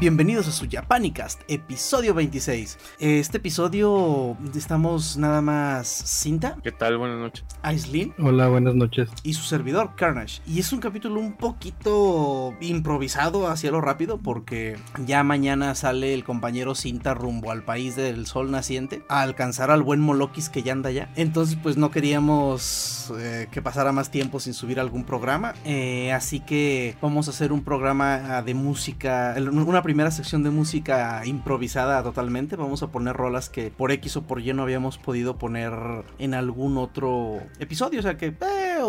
Bienvenidos a su Japanicast, episodio 26. Este episodio estamos nada más Cinta. ¿Qué tal? Buenas noches. Aislin. Hola, buenas noches. Y su servidor, Carnage. Y es un capítulo un poquito improvisado hacia lo rápido porque ya mañana sale el compañero Cinta rumbo al país del sol naciente a alcanzar al buen Molokis que ya anda allá. Entonces pues no queríamos eh, que pasara más tiempo sin subir algún programa. Eh, así que vamos a hacer un programa ah, de música, una primera sección de música improvisada totalmente. Vamos a poner rolas que por X o por Y no habíamos podido poner en algún otro episodio. O sea que eh,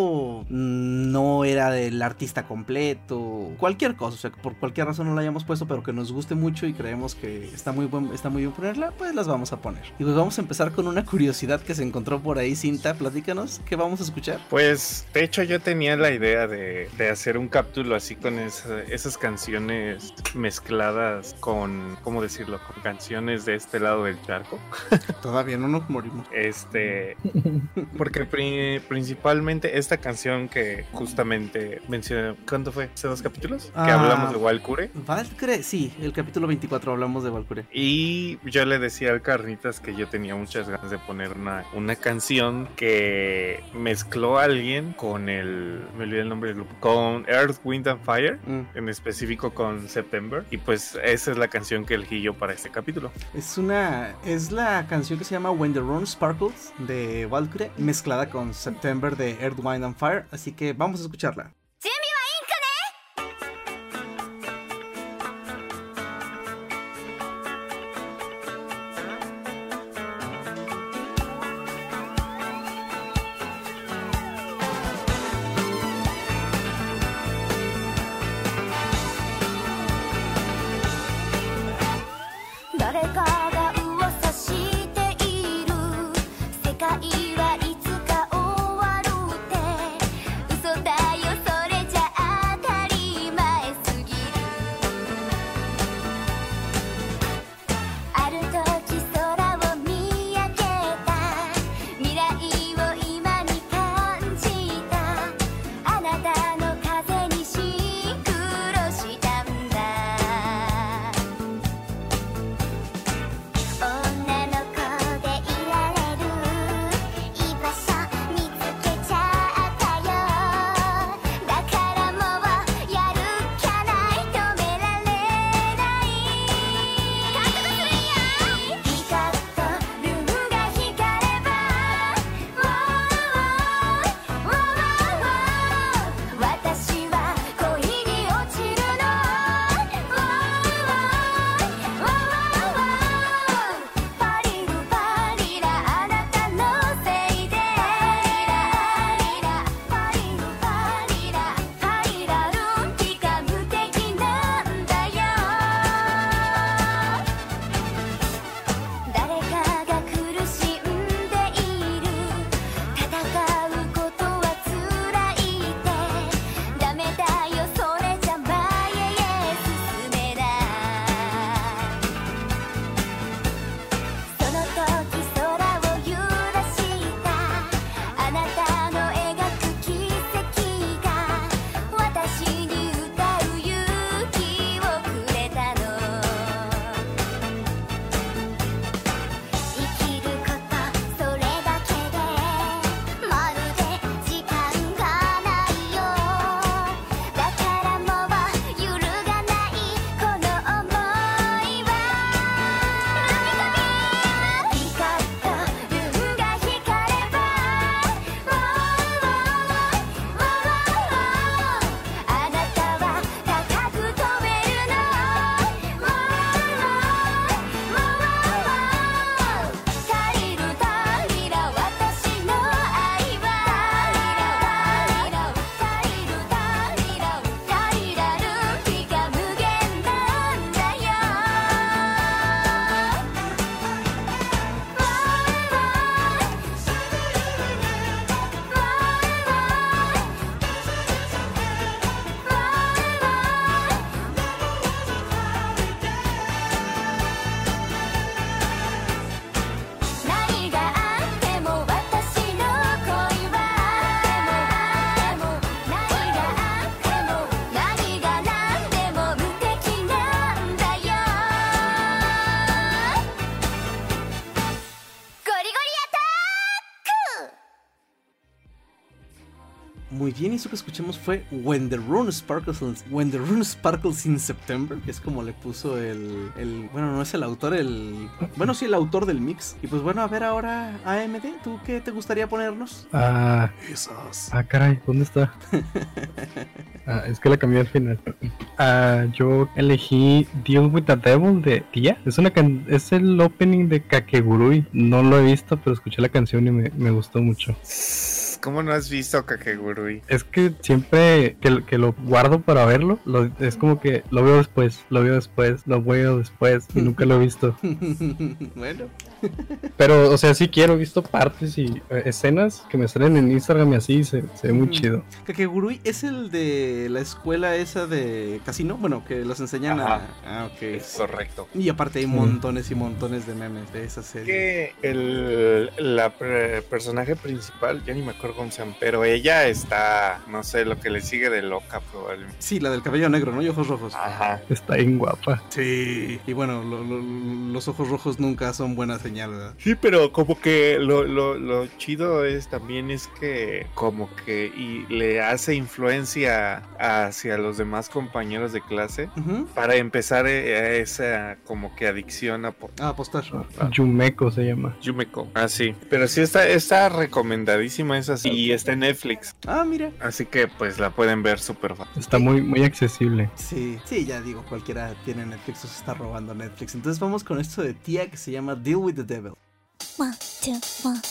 no era del artista completo, cualquier cosa. O sea que por cualquier razón no la hayamos puesto, pero que nos guste mucho y creemos que está muy, buen, está muy bien ponerla, pues las vamos a poner. Y pues vamos a empezar con una curiosidad que se encontró por ahí, Cinta. Platícanos, ¿qué vamos a escuchar? Pues de hecho yo tenía la idea de, de hacer un capítulo así con esa, esas canciones mezcladas con, ¿cómo decirlo? Con canciones de este lado del charco. Todavía no nos morimos. Este, porque principalmente esta canción que justamente mencioné, ¿cuánto fue? ¿Hace dos capítulos? que ah, hablamos de Valkyrie. Valkyrie, sí, el capítulo 24 hablamos de Valkyrie. Y yo le decía al Carnitas que yo tenía muchas ganas de poner una, una canción que mezcló a alguien con el, me olvidé el nombre del grupo, con Earth, Wind and Fire, mm. en específico con September. Y pues esa es la canción que elegí yo para este capítulo. Es una es la canción que se llama When the Run Sparkles de Valkyrie mezclada con September de Earth, Wind and Fire, así que vamos a escucharla. Muy bien, y eso que escuchamos fue When the Rune Sparkles, When the Rune Sparkles in September, que es como le puso el, el, Bueno, no es el autor, el. Bueno, sí, el autor del mix. Y pues bueno, a ver ahora, AMD, ¿tú qué te gustaría ponernos? Ah. Esas. Ah, caray, ¿dónde está? ah, es que la cambié al final. Ah, yo elegí Deal with the Devil de Tia. Es, una es el opening de Kakegurui. No lo he visto, pero escuché la canción y me, me gustó mucho. ¿Cómo no has visto Kakegurui? Es que siempre que, que lo guardo para verlo, es como que lo veo después, lo veo después, lo veo después y nunca lo he visto. bueno. Pero, o sea, sí quiero, he visto partes y eh, escenas que me salen en Instagram y así, se, ve muy chido. Kakegurui es el de la escuela esa de casino, bueno, que los enseñan a... Ah, ok. Es correcto. Y aparte hay montones y montones de memes de esa serie. Que el la personaje principal, ya ni me acuerdo pero ella está, no sé, lo que le sigue de loca probablemente. Sí, la del cabello negro, ¿no? Y ojos rojos. Ajá. Está bien guapa. Sí. Y bueno, los ojos rojos nunca son buena señal, ¿verdad? Sí, pero como que lo, lo, chido es también es que como que y le hace influencia hacia los demás compañeros de clase para empezar eh, esa como que adicción a, a apostar. Yumeko se llama. Yumeko. Ah, sí. Pero sí está, está recomendadísima esa y está en Netflix. Ah, mira. Así que pues la pueden ver súper fácil. Está muy, muy accesible. Sí, sí, ya digo, cualquiera tiene Netflix o se está robando Netflix. Entonces vamos con esto de tía que se llama Deal with the Devil. One, two, one.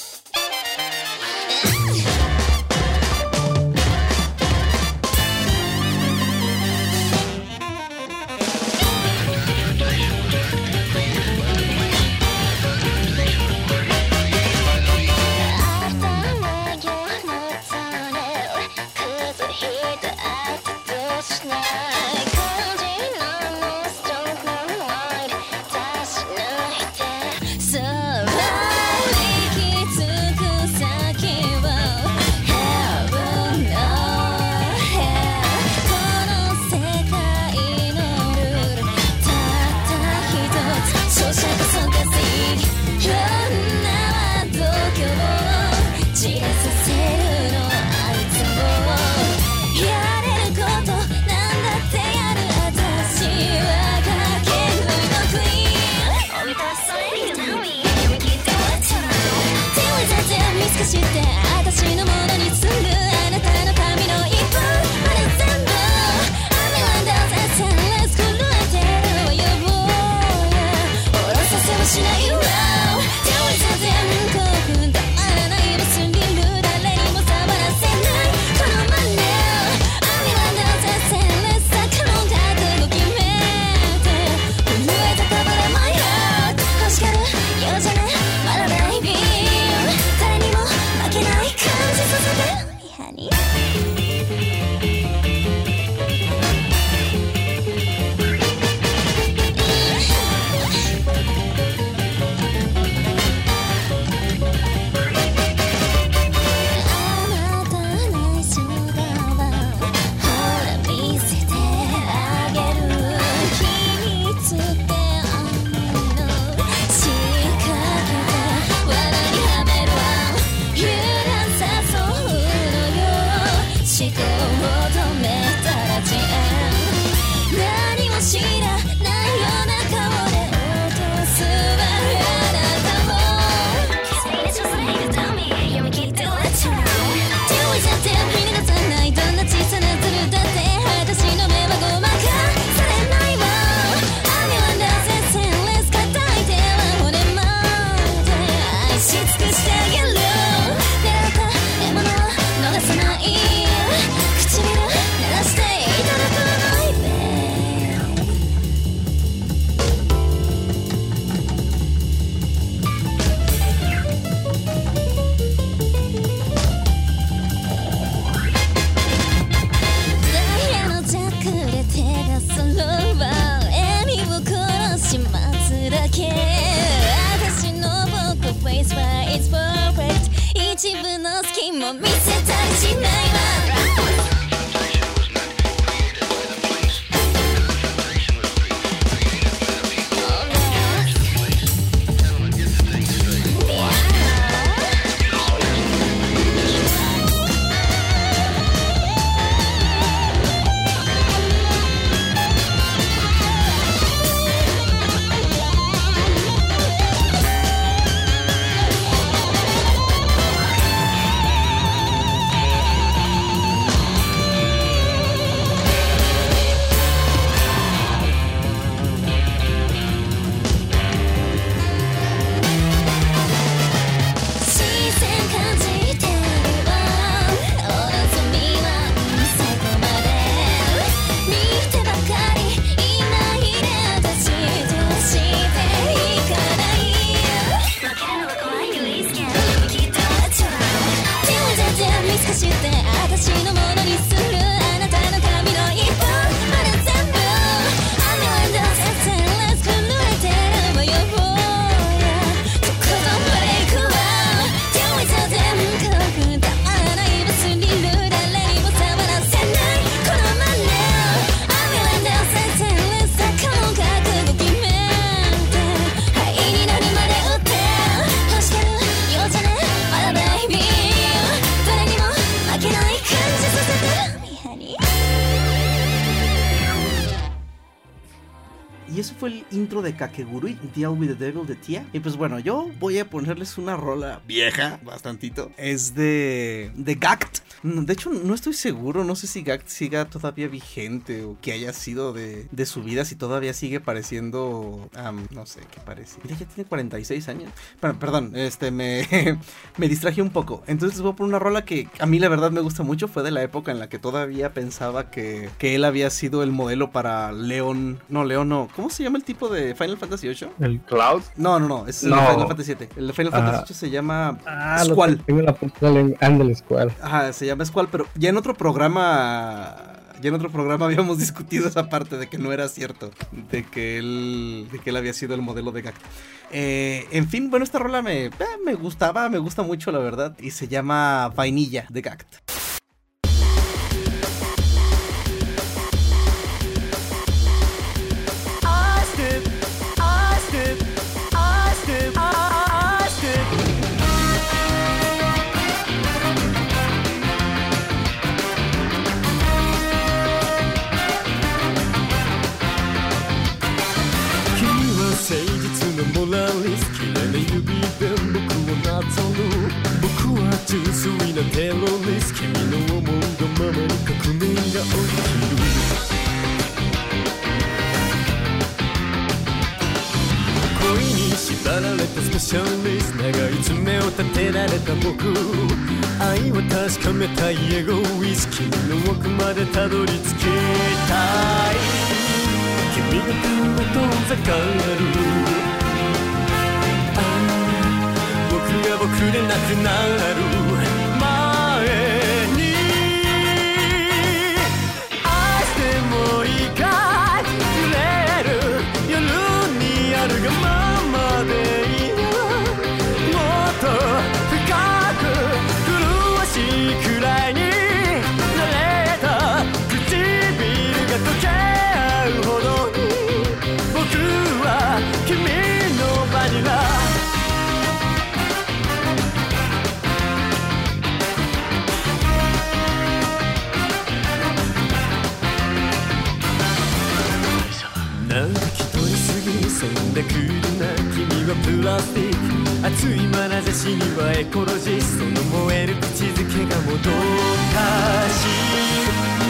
Kakegurui, Deal with the Devil de Tia. Y pues bueno, yo voy a ponerles una rola vieja, bastantito. Es de, de Gact. De hecho, no estoy seguro, no sé si Gact siga todavía vigente o que haya sido de, de su vida, si todavía sigue pareciendo, no sé qué parece. Mira, ya tiene 46 años. perdón, este, me, me distraje un poco. Entonces voy a poner una rola que a mí la verdad me gusta mucho. Fue de la época en la que todavía pensaba que, que él había sido el modelo para León. No, León no. ¿Cómo se llama el tipo de Final Fantasy VIII? ¿El Cloud? No, no, no. Es el Final Fantasy VII. El Final Fantasy VIII se llama ah, Squall. Tengo la Ándale, Squall. Ajá, se llama Squall, pero ya en otro programa ya en otro programa habíamos discutido esa parte de que no era cierto, de que él, de que él había sido el modelo de Gact. Eh, en fin, bueno, esta rola me, eh, me gustaba, me gusta mucho, la verdad, y se llama Vainilla de Gact. 立てられた僕。愛を確かめたいエゴ。ウイスキーの奥までたどり着きたい。君が来る遠ざかる。僕が僕でなくなる。ラスティック熱い眼差しにはエコロジーその燃える口づけがもどかしい。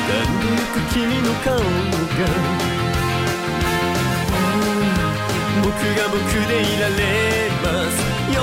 貫く君の顔が僕が僕でいられます。よ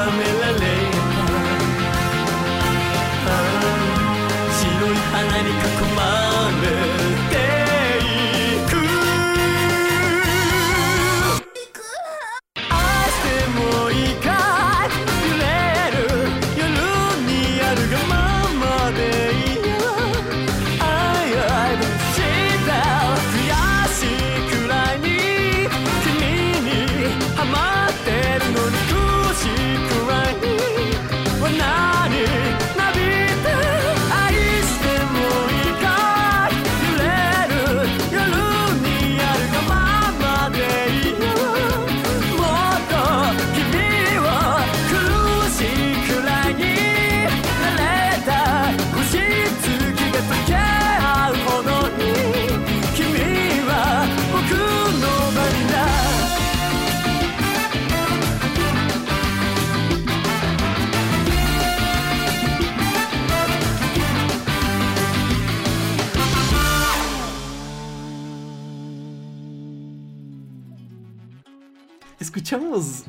Dame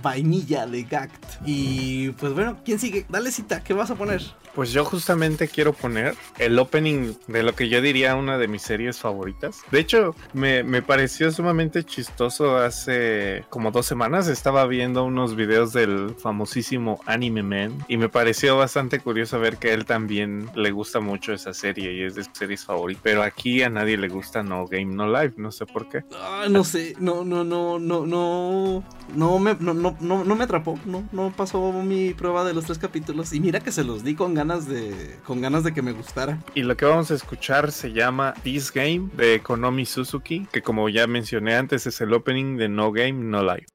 Vainilla de Gact. Y pues bueno, ¿quién sigue? Dale cita, ¿qué vas a poner? Pues yo justamente quiero poner el opening de lo que yo diría una de mis series favoritas. De hecho, me, me, pareció sumamente chistoso hace como dos semanas. Estaba viendo unos videos del famosísimo Anime Man y me pareció bastante curioso ver que él también le gusta mucho esa serie y es de sus series favoritas. Pero aquí a nadie le gusta No Game No Life, no sé por qué. Ah, no sé, no, no, no, no, no, no me, no, no, no, no me atrapó, no, no pasó mi prueba de los tres capítulos y mira que se los di con con ganas de que me gustara. Y lo que vamos a escuchar se llama This Game de Konomi Suzuki, que como ya mencioné antes es el opening de No Game No Life.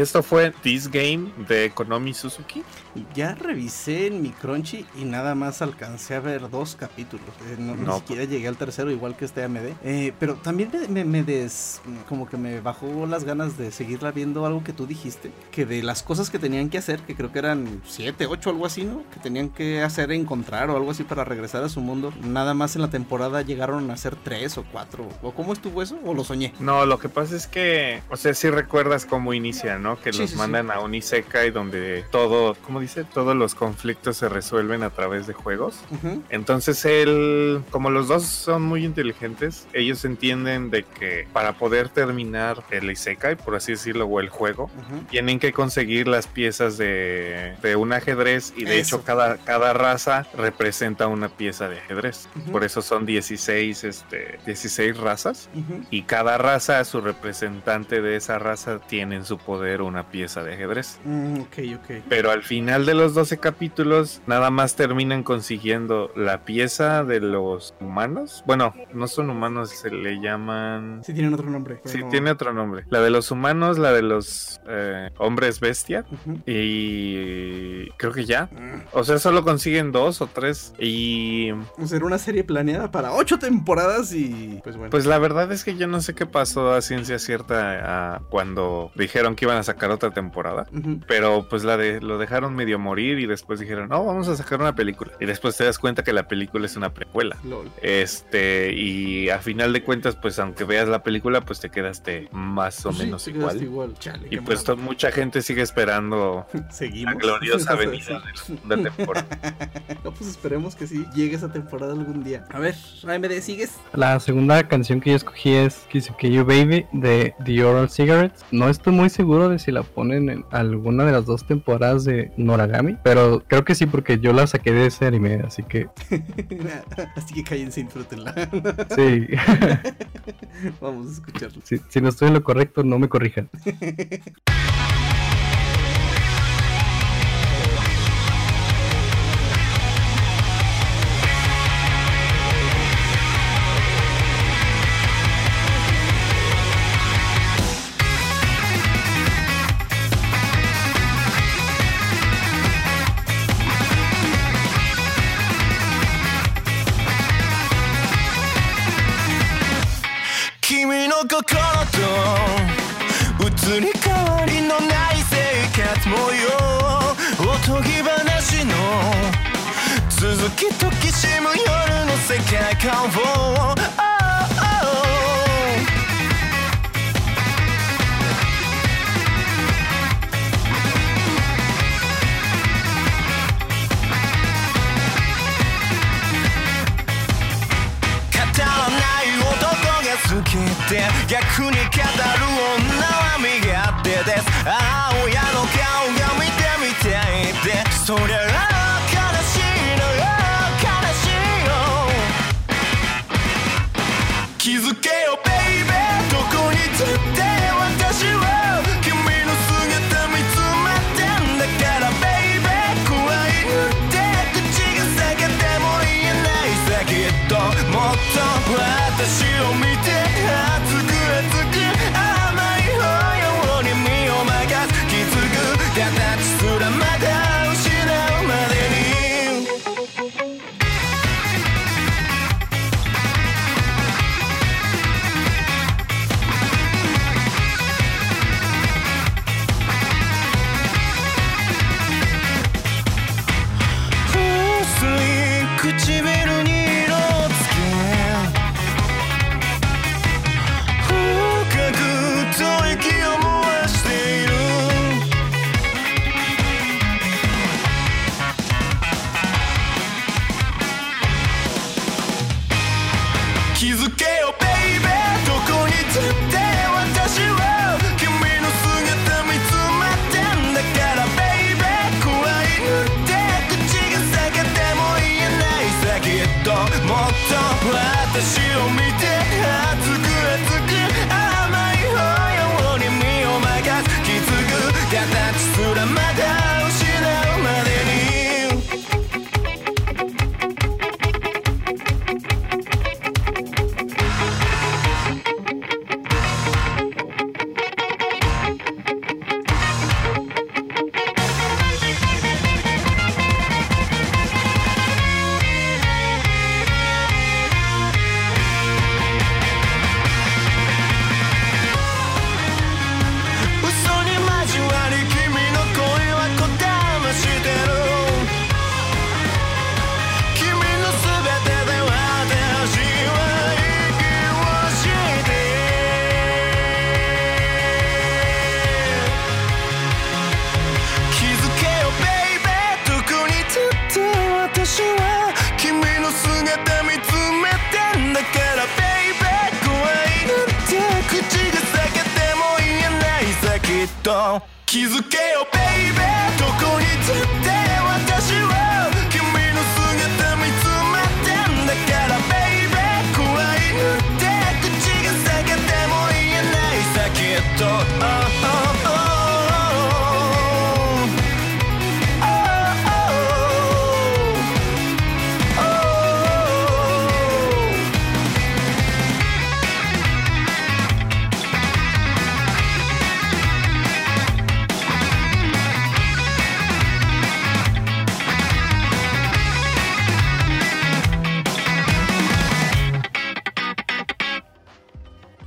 Y esto fue This Game de Konomi Suzuki. Ya revisé en mi Crunchy y nada más alcancé a ver dos capítulos. Eh, no, Ni siquiera llegué al tercero, igual que este AMD. Eh, pero también me, me, des. como que me bajó las ganas de seguirla viendo algo que tú dijiste. Que de las cosas que tenían que hacer, que creo que eran siete, ocho, algo así, ¿no? Que tenían que hacer, encontrar o algo así para regresar a su mundo. Nada más en la temporada llegaron a ser tres o cuatro. ¿O cómo estuvo eso? ¿O lo soñé? No, lo que pasa es que, o sea, si recuerdas cómo inicia, ¿no? Que los mandan a un Isekai donde todo, ¿cómo dice? Todos los conflictos se resuelven a través de juegos. Entonces él, como los dos son muy inteligentes, ellos entienden de que para poder terminar el Isekai, por así decirlo, o el juego, tienen que conseguir las piezas de, de un ajedrez y de hecho cada, cada raza representa una pieza de ajedrez. Por eso son 16, este, 16 razas y cada raza, su representante de esa raza tiene en su poder una pieza de ajedrez. Mm, ok, ok. Pero al final de los 12 capítulos, nada más terminan consiguiendo la pieza de los humanos. Bueno, no son humanos, se le llaman. Sí, tienen otro nombre. Sí, tiene otro nombre. La de los humanos, la de los eh, hombres bestia. Y creo que ya. O sea, solo consiguen dos o tres. Y. O sea, era una serie planeada para ocho temporadas y. Pues bueno. Pues la verdad es que yo no sé qué pasó a ciencia cierta cuando dijeron que iban a sacar otra temporada. Pero pues la de lo dejaron medio morir y después dijeron, no, vamos a sacar una película. Y después te das cuenta que la película es una precuela. Este, y a final de cuentas, pues aunque veas la película, pues te quedaste más o menos igual. y pues mucha gente sigue esperando Seguimos. la gloriosa venida de la temporada. no, pues esperemos que sí llegue esa temporada algún día. A ver, AMD, ¿sigues? La segunda canción que yo escogí es Kiss You Baby de The Oral Cigarettes. No estoy muy seguro de si la ponen en alguna de las dos temporadas de Noragami, pero creo que sí porque yo la saqué de ese anime, así que... así que cállense y disfrútenla. sí. Vamos a escucharlo. Si, si no estoy en lo correcto, no me corrijan. もっと私を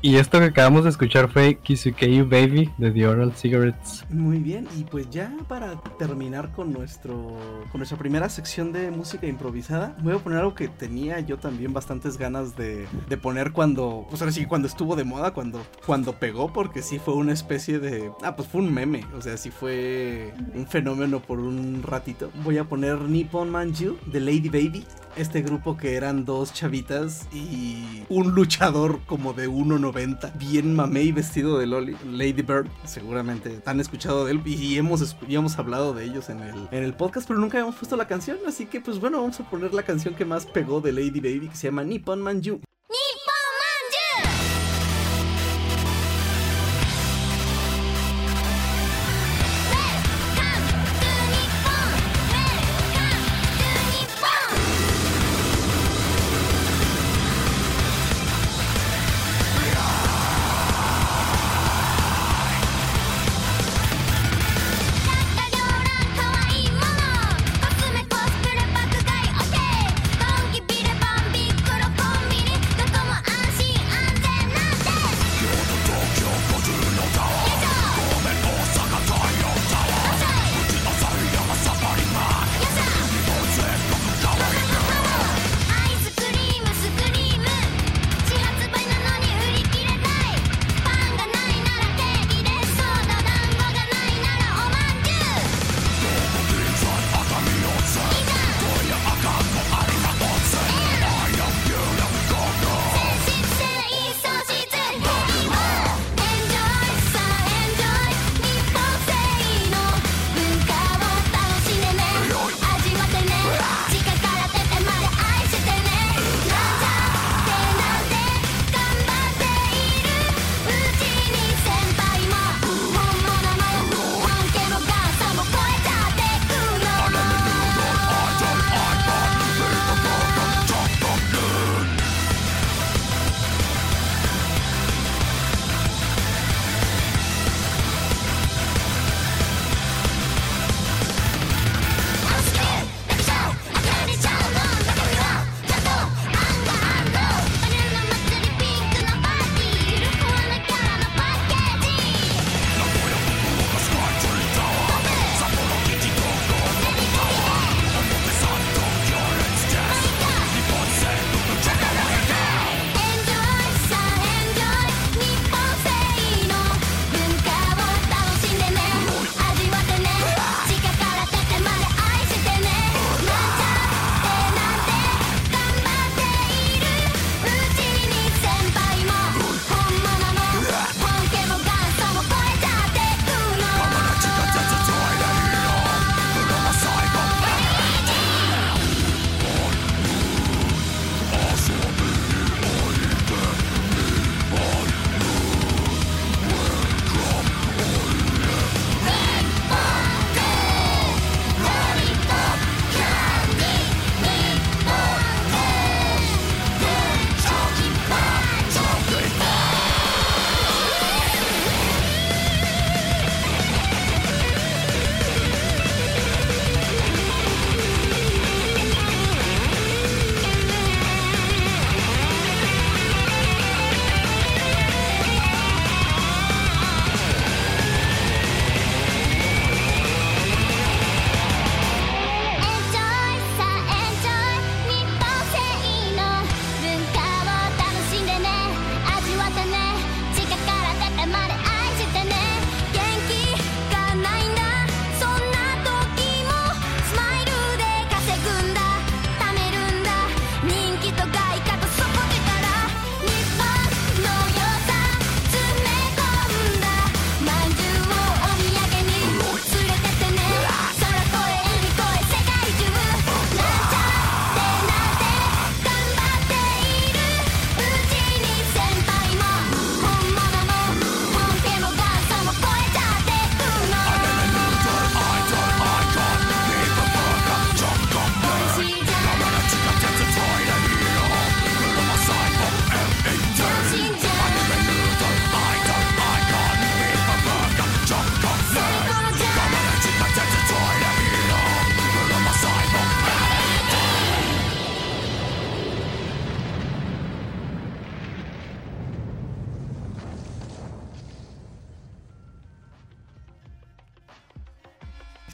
Y esto que acabamos de escuchar fue Kisukei Baby de The Oral Cigarettes. Muy bien, y pues ya para terminar con nuestro con nuestra primera sección de música improvisada, voy a poner algo que tenía yo también bastantes ganas de, de poner cuando, pues ahora sí, cuando estuvo de moda, cuando, cuando pegó, porque sí fue una especie de, ah, pues fue un meme, o sea, sí fue un fenómeno por un ratito. Voy a poner Nippon Manju de Lady Baby, este grupo que eran dos chavitas y un luchador como de 1.90 bien mamey vestido de Loli, Lady Bird. Seguramente han escuchado de él y hemos, hemos hablado de ellos en el, en el podcast, pero nunca habíamos puesto la canción. Así que, pues bueno, vamos a poner la canción que más pegó de Lady Baby que se llama Nippon Manju.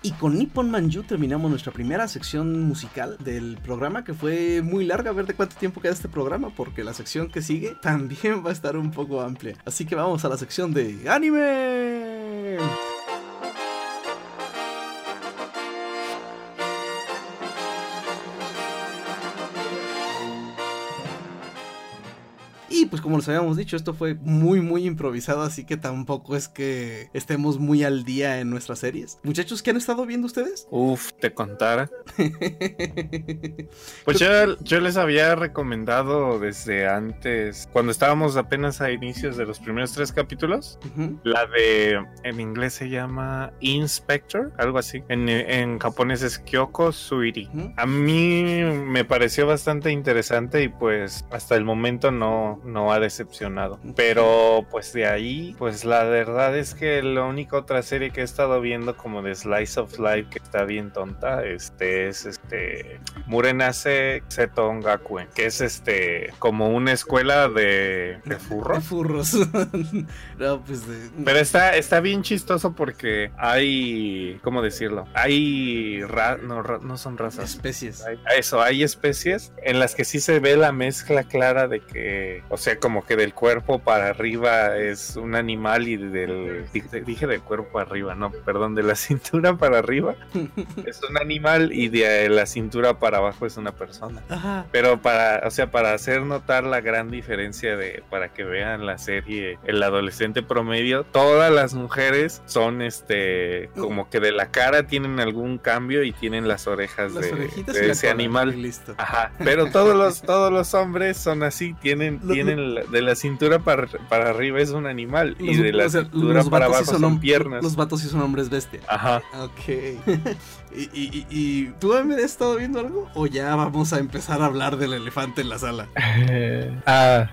Y con Nippon Manju terminamos nuestra primera sección musical del programa, que fue muy larga, a ver de cuánto tiempo queda este programa, porque la sección que sigue también va a estar un poco amplia. Así que vamos a la sección de anime. Pues como les habíamos dicho, esto fue muy muy improvisado, así que tampoco es que estemos muy al día en nuestras series. Muchachos, ¿qué han estado viendo ustedes? Uf, te contara. Pues yo, yo les había recomendado desde antes, cuando estábamos apenas a inicios de los primeros tres capítulos, la de, en inglés se llama Inspector, algo así. En, en japonés es Kyoko Suiri. A mí me pareció bastante interesante y pues hasta el momento no, no ha decepcionado. Pero pues de ahí, pues la verdad es que la única otra serie que he estado viendo como de Slice of Life que está bien tonta, este es este Murenase Seton Gakuen, que es este como una escuela de, de De furros. furros. no, pues de... Pero está, está bien chistoso porque hay, ¿cómo decirlo? Hay, ra- no, ra- no son razas. especies. Hay- Eso, hay especies en las que sí se ve la mezcla clara de que, o sea, como que del cuerpo para arriba es un animal y del, dije, del cuerpo para arriba, no, perdón, de la cintura para arriba es un animal y de la cintura para abajo es una persona. Ajá. Pero para, o sea, para hacer notar la gran diferencia de, para que vean la serie, el adolescente promedio, todas las mujeres son este, como que de la cara tienen algún cambio y tienen las orejas Las de, ese cola, animal. listo. Ajá, pero todos los, todos los hombres son así, tienen, Lo- tienen de la cintura para, para arriba es un animal y de la o sea, cintura para sí abajo son, hom- piernas. Los vatos sí son hombres bestia. Ajá. Ok. ¿Y, y, y, y tú me has estado viendo algo? ¿O ya vamos a empezar a hablar del elefante en la sala? Eh, ah,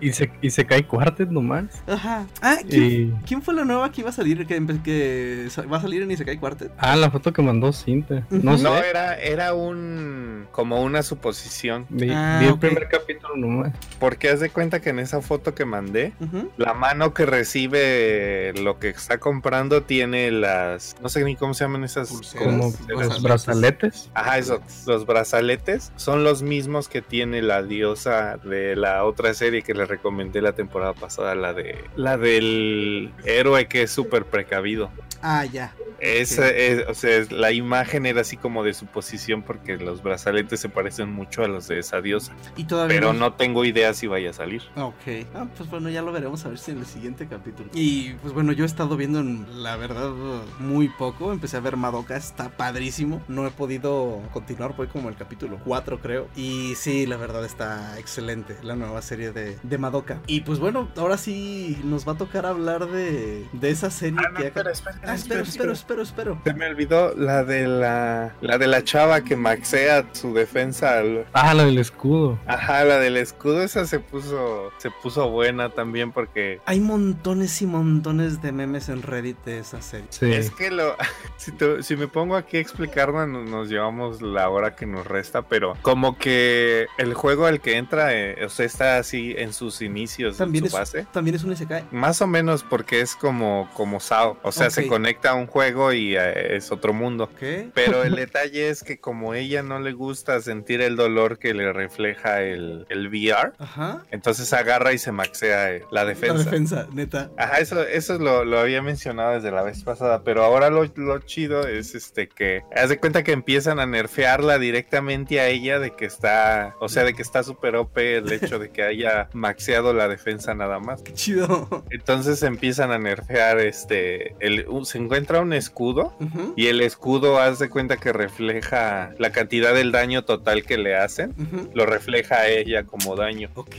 y se, y se cae Quartet nomás. Ajá. Ah, ¿quién, Y, quién fue la nueva que iba a salir? Que, que va a salir en Isekai Quartet. ah, la foto que mandó Cinta. No sé. No, era, era un como una suposición. Vi, Ah, vi el primer capítulo nomás. Porque haz de cuenta que en esa foto que mandé, la mano que recibe lo que está comprando tiene las. No sé ni cómo se llaman esas. Pulseras. Como los brazaletes. Ajá, eso. Los brazaletes son los mismos que tiene la diosa de la otra serie que les recomendé la temporada pasada, la de. La del héroe que es súper precavido. Ah, ya. Esa es- o sea, es- la imagen era así como de su posición porque los brazaletes se parecen mucho a los de esa diosa. Y todavía Pero no tengo idea si vaya a salir. Ok. Ah, pues bueno, ya lo veremos a ver si en el siguiente capítulo. Y pues bueno, yo he estado viendo en, la verdad muy poco. Empecé a ver Madoka, está padrísimo. No he podido continuar, voy como el capítulo 4 creo. Y sí, la verdad está excelente la nueva serie de, de Madoka. Y pues bueno, ahora sí nos va a tocar hablar de, de esa serie Ah, no, que... espera, espera, Ah, espero, espero, espero, espero. Se me olvidó la de la la de la chava que maxea su defensa al- Ah, la del escudo. Ajá, la del escudo esa se puso se puso buena también porque Hay montones y montones de memes en Reddit de esa serie. Sí. es que lo si, te- si me pongo aquí a explicarla no- nos llevamos la hora que nos resta, pero como que el juego al que entra eh, o sea, está así en sus inicios, También en es, su base. también es un Isekai. Más o menos porque es como como SAO, o sea, se conecta a un juego y eh, es otro mundo. Ok. Pero el detalle es que como ella no le gusta sentir el dolor que le refleja el, el VR, Ajá. entonces agarra y se maxea eh, la defensa. La defensa, neta. Ajá, eso, eso lo, lo había mencionado desde la vez pasada, pero ahora lo, lo chido es este que haz de cuenta que empiezan a nerfearla directamente a ella de que está, o sea, de que está súper OP el hecho de que haya maxeado la defensa nada más. Qué chido. Entonces empiezan a nerfear este, el, se encuentra un escudo Ujú, y el escudo, haz de cuenta que refleja la cantidad del daño total que le hacen. ujú. Lo refleja a ella como daño. Ok.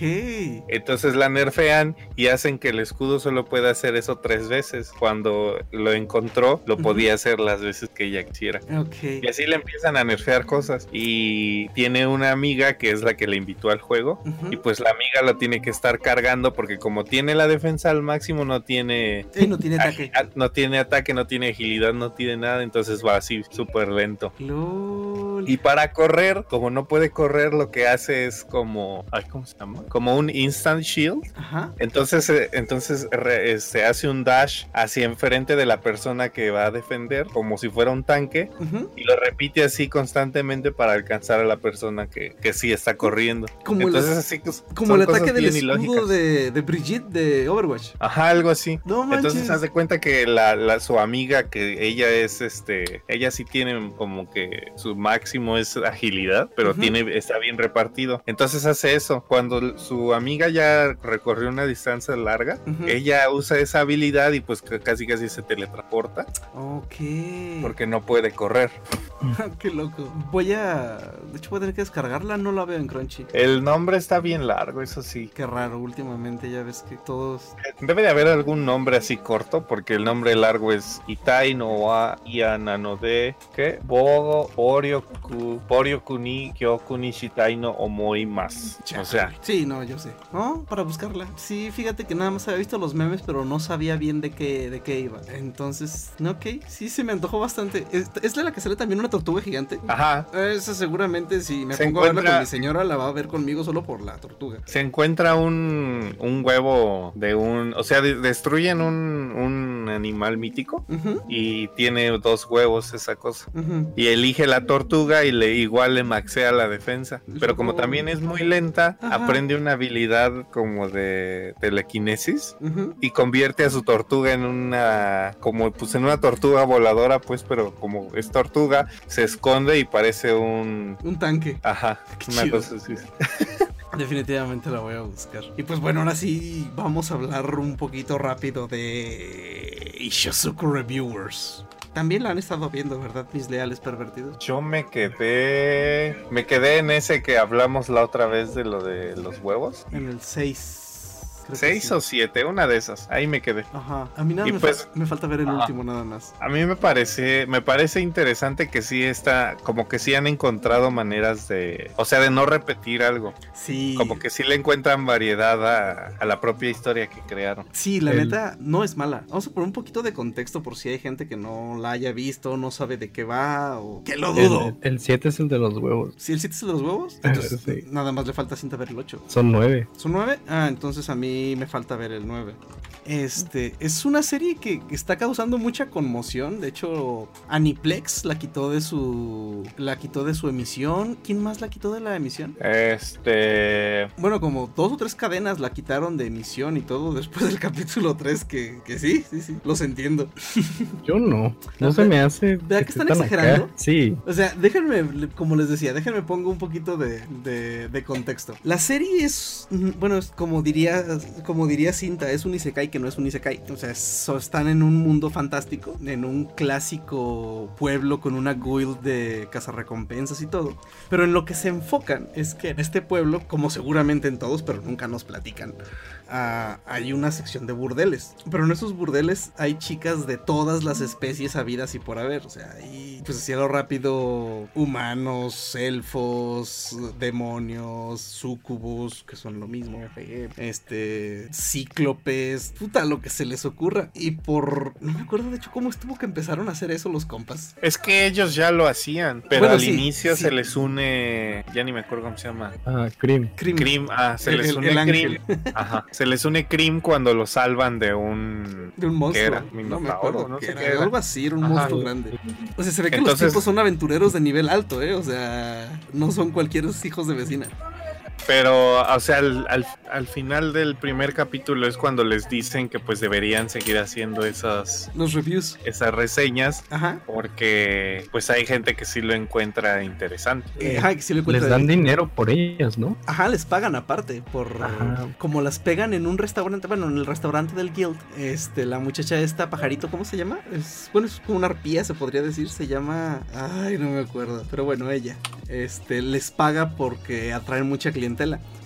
Entonces la nerfean y hacen que el escudo solo pueda hacer eso tres veces. Cuando lo encontró, lo podía hacer las veces que ella quisiera. Ok. Y así le empiezan a nerfear cosas. Y tiene una amiga que es la que le invitó al juego. Y pues la amiga lo tiene que estar cargando porque como tiene la defensa al máximo, no tiene Ey, no tiene ataque. Agi- no tiene ataque, no tiene agilidad, no tiene nada, entonces va así súper lento. Y para correr, como no puede correr, lo que hace es como, ay, ¿cómo se llama? Como un instant shield. Ajá. Entonces, eh, entonces re- se hace un dash hacia enfrente de la persona que va a defender, como si fuera un tanque, y lo repite así constantemente para alcanzar a la persona que, que sí está corriendo. Como el- Entonces, así que Como el ataque del escudo ilógicas. de, de Brigitte de Overwatch. Ajá, algo así. No manches. Entonces haz de cuenta que la, la- su amiga, que ella es este, ella sí tiene como que su máximo es agilidad, pero tiene, está bien repartido. Entonces hace eso. Cuando su amiga ya recorrió una distancia larga, ella usa esa habilidad y pues casi casi se teletransporta Ok. porque no puede correr. Qué loco. Voy a. De hecho, voy a tener que descargarla. No la veo en Crunchy. El nombre está bien largo, eso sí. Qué raro, últimamente ya ves que todos. Debe de haber algún nombre así corto, porque el nombre largo es Itai no wa Iananode, ¿qué? Bogo, Borio, ku, Borio kuni, Kyoku ni shitai no omoi más. O sea, Sí, no, yo sé. ¿No? Para buscarla. Sí, fíjate que nada más había visto los memes, pero no sabía bien de qué, de qué iba. Entonces, no, ok. Sí, se me antojó bastante. ¿Es, es de la que sale también una tortuga gigante? ajá. Esa seguramente, si me Se pongo a verla encuentra- con mi señora, la va a ver conmigo solo por la tortuga. Se encuentra un, un huevo de un... O sea, de- destruyen un, un animal mítico Ujú, y tiene dos huevos esa cosa. Y elige la tortuga y le igual le maxea la defensa. Pero como también es muy lenta, Ajá. aprende una habilidad como de telequinesis Ujú. y convierte a su tortuga en una como pues en una tortuga voladora, pues, pero como es tortuga, se esconde y parece un Un tanque. ajá, Qué una chido. cosa así. Definitivamente la voy a buscar. Y pues bueno, ahora sí vamos a hablar un poquito rápido de Ishizuku Reviewers. También la han estado viendo, ¿verdad? Mis leales pervertidos. Yo me quedé me quedé en ese que hablamos la otra vez de lo de los huevos. En el 6. Seis o siete, una de esas. Ahí me quedé. Ajá. A mí nada Y me, pues- fa- me falta ver el Ajá. último nada más. A mí me parece, me parece interesante que sí está, como que sí han encontrado maneras de, o sea, de no repetir algo. Sí. Como que sí le encuentran variedad a, a la propia historia que crearon. Sí, la El- neta no es mala. Vamos a poner un poquito de contexto por si hay gente que no la haya visto, no sabe de qué va o que lo dudo. El 7 es el de los huevos. Si el 7 es el de los huevos, entonces Sí. nada más le falta cinta ver el 8. Son 9. ¿Son 9? Ah, entonces a mí me falta ver el 9. Este, es una serie que está causando mucha conmoción. De hecho, Aniplex la quitó de su. La quitó de su emisión. ¿Quién más la quitó de la emisión? Este, Bueno, como dos o tres cadenas la quitaron de emisión y todo después del capítulo 3. Que, que sí, sí, sí. Los entiendo. Yo no. No se me hace. ¿Verdad que están exagerando? acá. Sí. O sea, déjenme, como les decía, déjenme pongo un poquito de, de- de contexto. La serie es, mm, bueno, es como diría, como diría Cinta, es un isekai que no es un isekai. O sea, están en un mundo fantástico, en un clásico pueblo con una guild de cazarrecompensas y todo. Pero en lo que se enfocan es que en este pueblo, como seguramente en todos, pero nunca nos platican, hay una sección de burdeles. Pero en esos burdeles hay chicas de todas las especies habidas y por haber. O sea, hay, pues así a lo rápido, humanos, elfos, demonios, sucubus, que son lo mismo, este, cíclopes, puta, lo que se les ocurra. Y por, no me acuerdo de hecho cómo estuvo que empezaron a hacer eso los compas. es que ellos ya lo hacían, pero Bueno, al sí, inicio sí. se les une, ya ni me acuerdo cómo se llama. Ah, Cream. Crim. Crim, ah, se El- les el- une el Crim. Ajá, se les une Crim cuando lo salvan de un De un monstruo. era? No me acuerdo. no sé era. Algo así, era un Ajá. monstruo grande. O sea, se ve que Entonces- los tipos son aventureros de nivel alto, ¿eh? O sea, no son cualquier hijos de vecina. Pero, o sea, al, al- al final del primer capítulo es cuando les dicen que pues deberían seguir haciendo esas, Los reviews. esas reseñas Ajá. porque pues hay gente que sí lo encuentra interesante. Eh, ajá, que sí le Les cuenta dan de- dinero por ellas, ¿no? Ajá, les pagan aparte por Ajá. como las pegan en un restaurante, bueno, en el restaurante del guild. Este, la muchacha esta pajarito, ¿cómo se llama? Es bueno, es como una arpía, se podría decir, se llama, ay, no me acuerdo, pero bueno, ella este les paga porque atraen mucha clientela.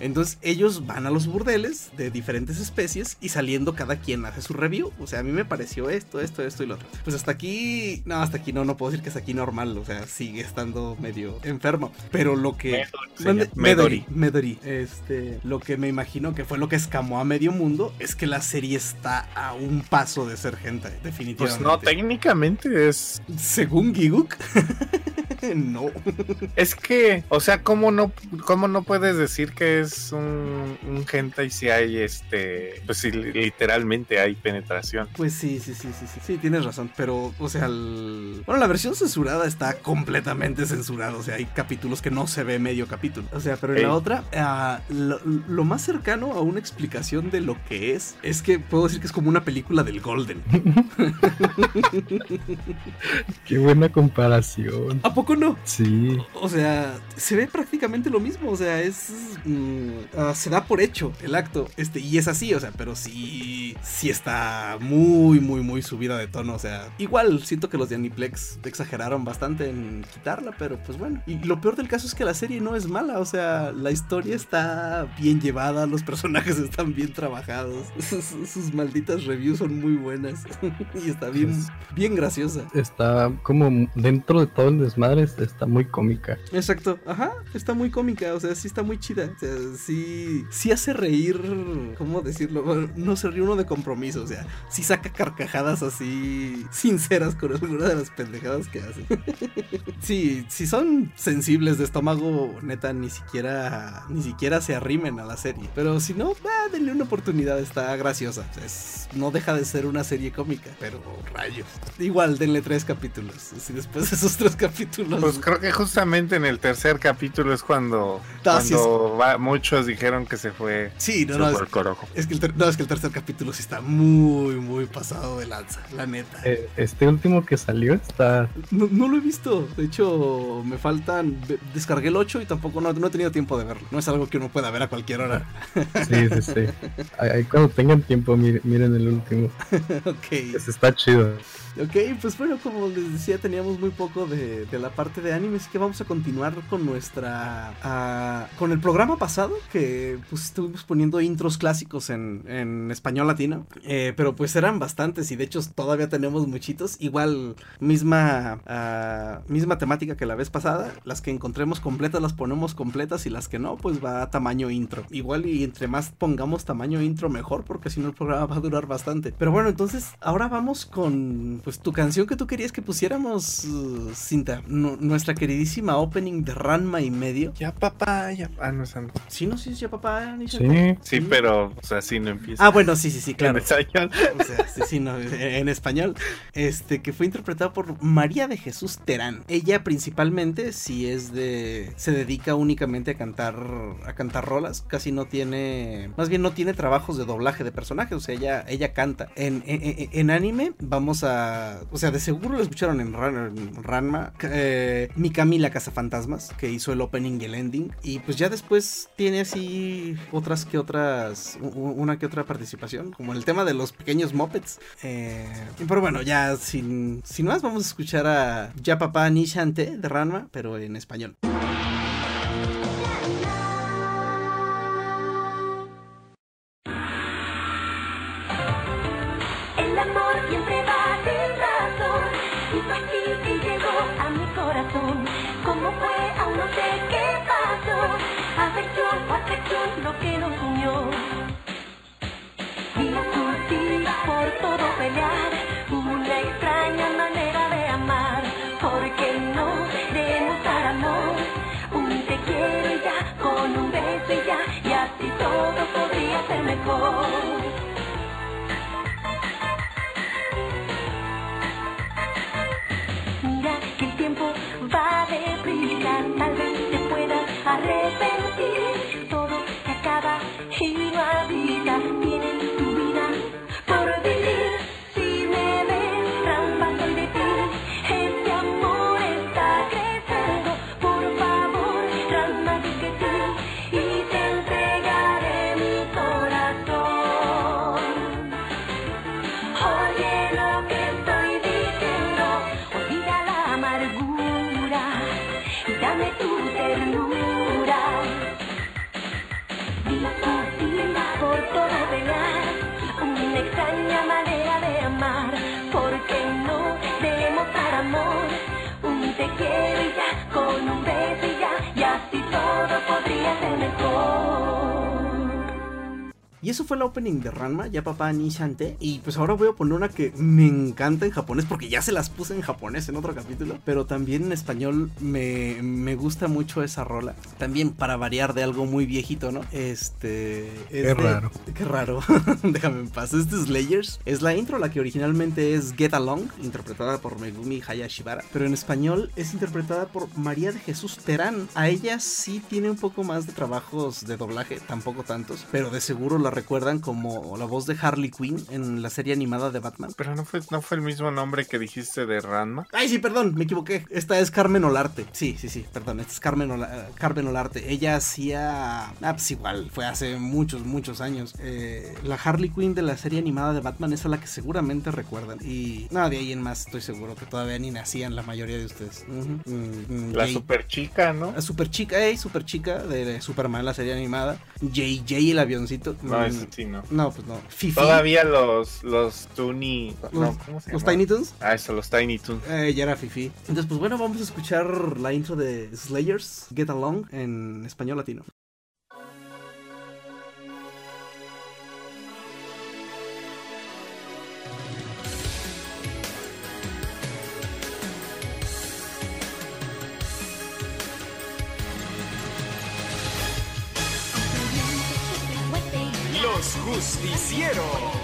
Entonces, ellos van a los burdeles de diferentes especies y saliendo cada quien hace su review. O sea, a mí me pareció esto, esto, esto y lo otro. Pues hasta aquí, no, hasta aquí no, no puedo decir que hasta aquí normal, o sea, sigue estando medio enfermo, pero lo que llama- Medori. Medori. Este, lo que me imagino que fue lo que escamó a medio mundo es que la serie está a un paso de ser gente, Pues definitivamente. no, técnicamente es... Según Giguk, no. Es que, o sea, ¿cómo no, cómo no puedes decir que es un, un hentai si hay este, pues si literalmente hay penetración? Pues sí, sí, sí, sí, sí, sí, tienes razón, pero, o sea, el- bueno, la versión censurada está completamente censurada, o sea, hay capítulos que no se ve medio capítulo, o sea, pero en la otra, ah, lo, lo más cercano a una explicación de lo que es, es que puedo decir que es como una película del Golden. Qué buena comparación. ¿A poco no? Sí. O sea, se ve prácticamente lo mismo, o sea, es... mm, ah, se da por hecho el acto, este, y es así, o sea, pero sí, sí está muy, muy, muy subida de tono, o sea, igual siento que los de Aniplex exageraron bastante en quitarla, pero pues bueno. Y lo peor del caso es que la serie no es mala, o sea, la historia está bien llevada, los personajes están bien trabajados, sus, sus malditas reviews son muy buenas, y está bien, bien graciosa. Está como dentro de todo el desmadre, está muy cómica. Exacto, ajá, está muy cómica, o sea, sí está muy chida, o sea, sí, sí hace reír, ¿cómo decirlo? Bueno, no se ríe uno de compromiso, o sea, sí saca carcajadas así sinceras con alguna de las pendejadas que hace. sí, si son sensibles de estómago, neta, ni siquiera, ni siquiera se arrimen a la serie, pero si no, ah, denle una oportunidad, está graciosa, o sea, es- no deja de ser una serie cómica, pero rayos. Igual, denle tres capítulos, si después de esos tres capítulos... Pues creo que justamente en el tercer capítulo es cuando, Ah, va- muchos dijeron que se fue Sí, no, no, es, super corojo. es que el ter- no, es que el tercer capítulo sí está muy, muy pasado de lanza, la neta. Eh, Este último que salió está. No, no lo he visto, de hecho me faltan, descargué el 8 y tampoco no, no he tenido tiempo de verlo, no es algo que uno pueda ver a cualquier hora. Sí, sí, sí. Ahí cuando tengan tiempo, mir- miren el último. ok, Ese está chido. ok, pues bueno, como les decía, teníamos muy poco de, de la parte de anime, así que vamos a continuar con nuestra, ah, con el programa pasado, que pues estuvimos poniendo intros clásicos en, en español latino, eh, pero pues eran bastantes y de hecho todavía tenemos muchitos, igual misma, ah, misma temática que la vez pasada, las que encontremos completas las ponemos completas y las que no, pues va a tamaño intro. Igual y entre más pongamos tamaño intro mejor, porque si no el programa va a durar bastante. Pero bueno, entonces ahora vamos con pues tu canción que tú querías que pusiéramos, Cinta, Nu- nuestra queridísima opening de Ranma y medio. Ya papá, ya. Ah, Sí, no, sí, ya papá, ni Sí. Sí, pero, o sea, sí no empieza. Ah, bueno, sí, sí, sí, claro. En español. O sea, sí, sí, no, en español. Este, que fue interpretado por María de Jesús Terán. Ella principalmente sí es de. se dedica únicamente a cantar. a cantar rolas. Casi no tiene. Más bien no tiene trabajos de doblaje de personajes. O sea, ella, ella canta. En, en- en- en anime, vamos a. O sea, de seguro lo escucharon en, Ran- en Ranma. Eh, Mikami la Cazafantasmas, que hizo el opening y el ending. Y pues ya después tiene así otras que otras. Una que otra participación. Como el tema de los pequeños mopeds. Eh, pero bueno, ya sin, sin más, vamos a escuchar a Ya Papá Nishante de Ranma, pero en español. Opening de Ranma, ya papá ni Shante. Y pues ahora voy a poner una que me encanta en japonés, porque ya se las puse en japonés en otro capítulo. Pero también en español me, me gusta mucho esa rola. También para variar de algo muy viejito, ¿no? Este. es Qué de- raro. Qué raro. Déjame en paz. Este es Slayers. Es la intro, la que originalmente es Get Along, interpretada por Megumi Hayashibara. Pero en español es interpretada por María de Jesús Terán. A ella sí tiene un poco más de trabajos de doblaje, tampoco tantos. Pero de seguro la recuerdan como la voz de Harley Quinn en la serie animada de Batman. Pero no fue, no fue el mismo nombre que dijiste de Ranma. Ay, sí, perdón, me equivoqué. Esta es Carmen Olarte. Sí, sí, sí, perdón. Esta es Carmen, Ola- Carmen Olarte. Ella hacía. Ah, pues igual, fue hace muchos, muchos años. Eh, la Harley Quinn de la serie animada de Batman es a la que seguramente recuerdan. Y nada, de ahí en más estoy seguro que todavía ni nacían la mayoría de ustedes. Mm, mm, La super chica, ¿no? la super chica, ey, super chica de Superman, la serie animada. JJ el avioncito. No, Mm, ese sí no. No, pues no. Fifi. Todavía los, los. No, Los- ¿cómo se Los? Tiny Toons. Ah, eso, los Tiny Toons. Eh, ya era Fifi. Entonces, pues bueno, vamos a escuchar la intro de Slayers, Get Along, en español latino. Los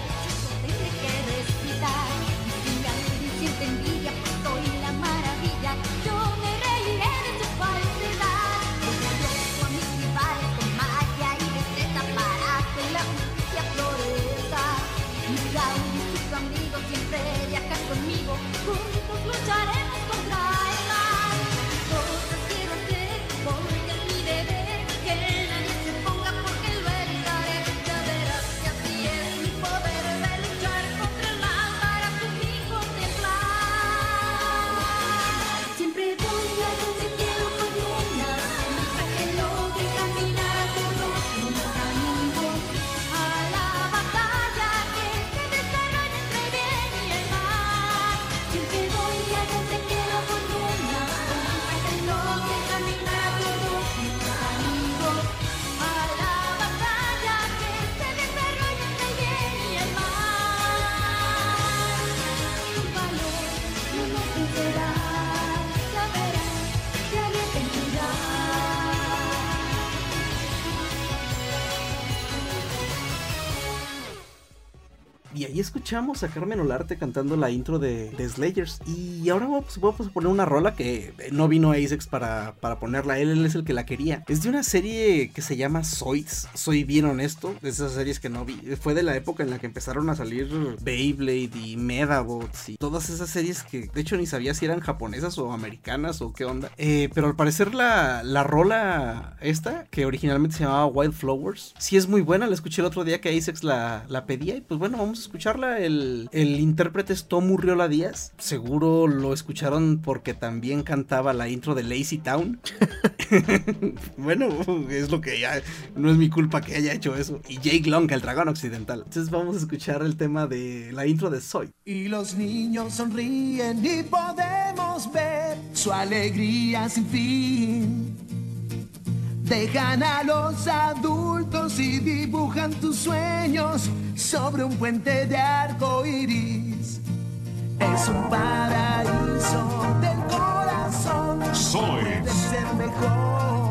ahí escuchamos a Carmen Olarte cantando la intro de, de Slayers. Y ahora vamos, a poner una rola que eh, no vino Asex para, para ponerla. Él, él es el que la quería. Es de una serie que se llama Zoids. Soy bien honesto. De esas series que no vi. Fue de la época en la que empezaron a salir Beyblade y Medabots y todas esas series que de hecho ni sabía si eran japonesas o americanas o qué onda. Eh, pero al parecer la, la rola esta, que originalmente se llamaba Wildflowers, sí es muy buena. La escuché el otro día que Asex la, la pedía. Y pues bueno, vamos a escucharla. El, el intérprete es Tomu Riola Díaz. Seguro lo escucharon porque también cantaba la intro de Lazy Town. bueno, es lo que ya. No es mi culpa que haya hecho eso. Y Jake Long, el dragón occidental. Entonces vamos a escuchar el tema de la intro de Soy. Y los niños sonríen y podemos ver su alegría sin fin. Dejan a los adultos y dibujan tus sueños sobre un puente de arco iris. Es un paraíso del corazón. Soy. Puede ser mejor.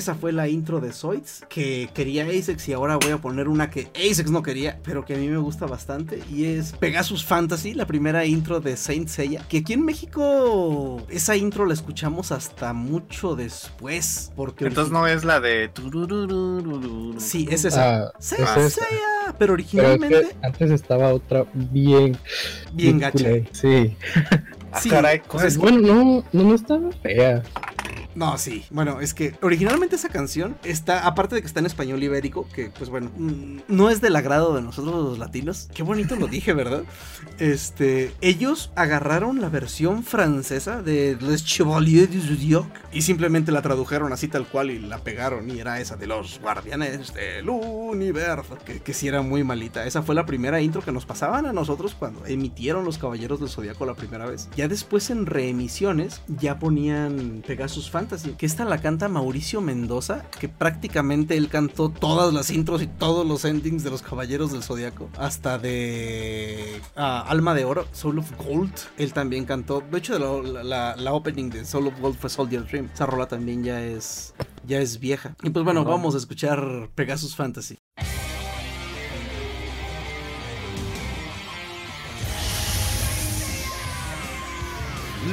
Esa fue la intro de Zoids que quería Asex y ahora voy a poner una que Asex no quería, pero que a mí me gusta bastante y es Pegasus Fantasy, la primera intro de Saint Seiya, que aquí en México esa intro la escuchamos hasta mucho después, porque Entonces no es la de. Sí, es esa. Ah, Saint es esa. Seiya, pero Pero es originalmente que antes estaba otra bien. bien gacha. Sí. Ah, Sí, caray, Bueno, no, no, no estaba fea. No, sí. Bueno, es que originalmente esa canción está, aparte de que está en español ibérico, que pues bueno, mm, no es del agrado de nosotros los latinos. Qué bonito lo dije, ¿verdad? Este, ellos agarraron la versión francesa de Les Chevaliers du Zodiac y simplemente la tradujeron así tal cual y la pegaron y era esa de los guardianes del universo, que, que sí era muy malita. Esa fue la primera intro que nos pasaban a nosotros cuando emitieron los Caballeros del Zodiaco la primera vez. Ya después en reemisiones ya ponían Pegasus Fantasy, que esta la canta Mauricio Mendoza, que prácticamente él cantó todas las intros y todos los endings de los Caballeros del Zodiaco, hasta de ah, Alma de Oro, Soul of Gold, él también cantó. De hecho, la, la- la opening de Soul of Gold fue Soldier Dream. Esa rola también ya es ya es vieja. Y pues bueno, vamos a escuchar Pegasus Fantasy.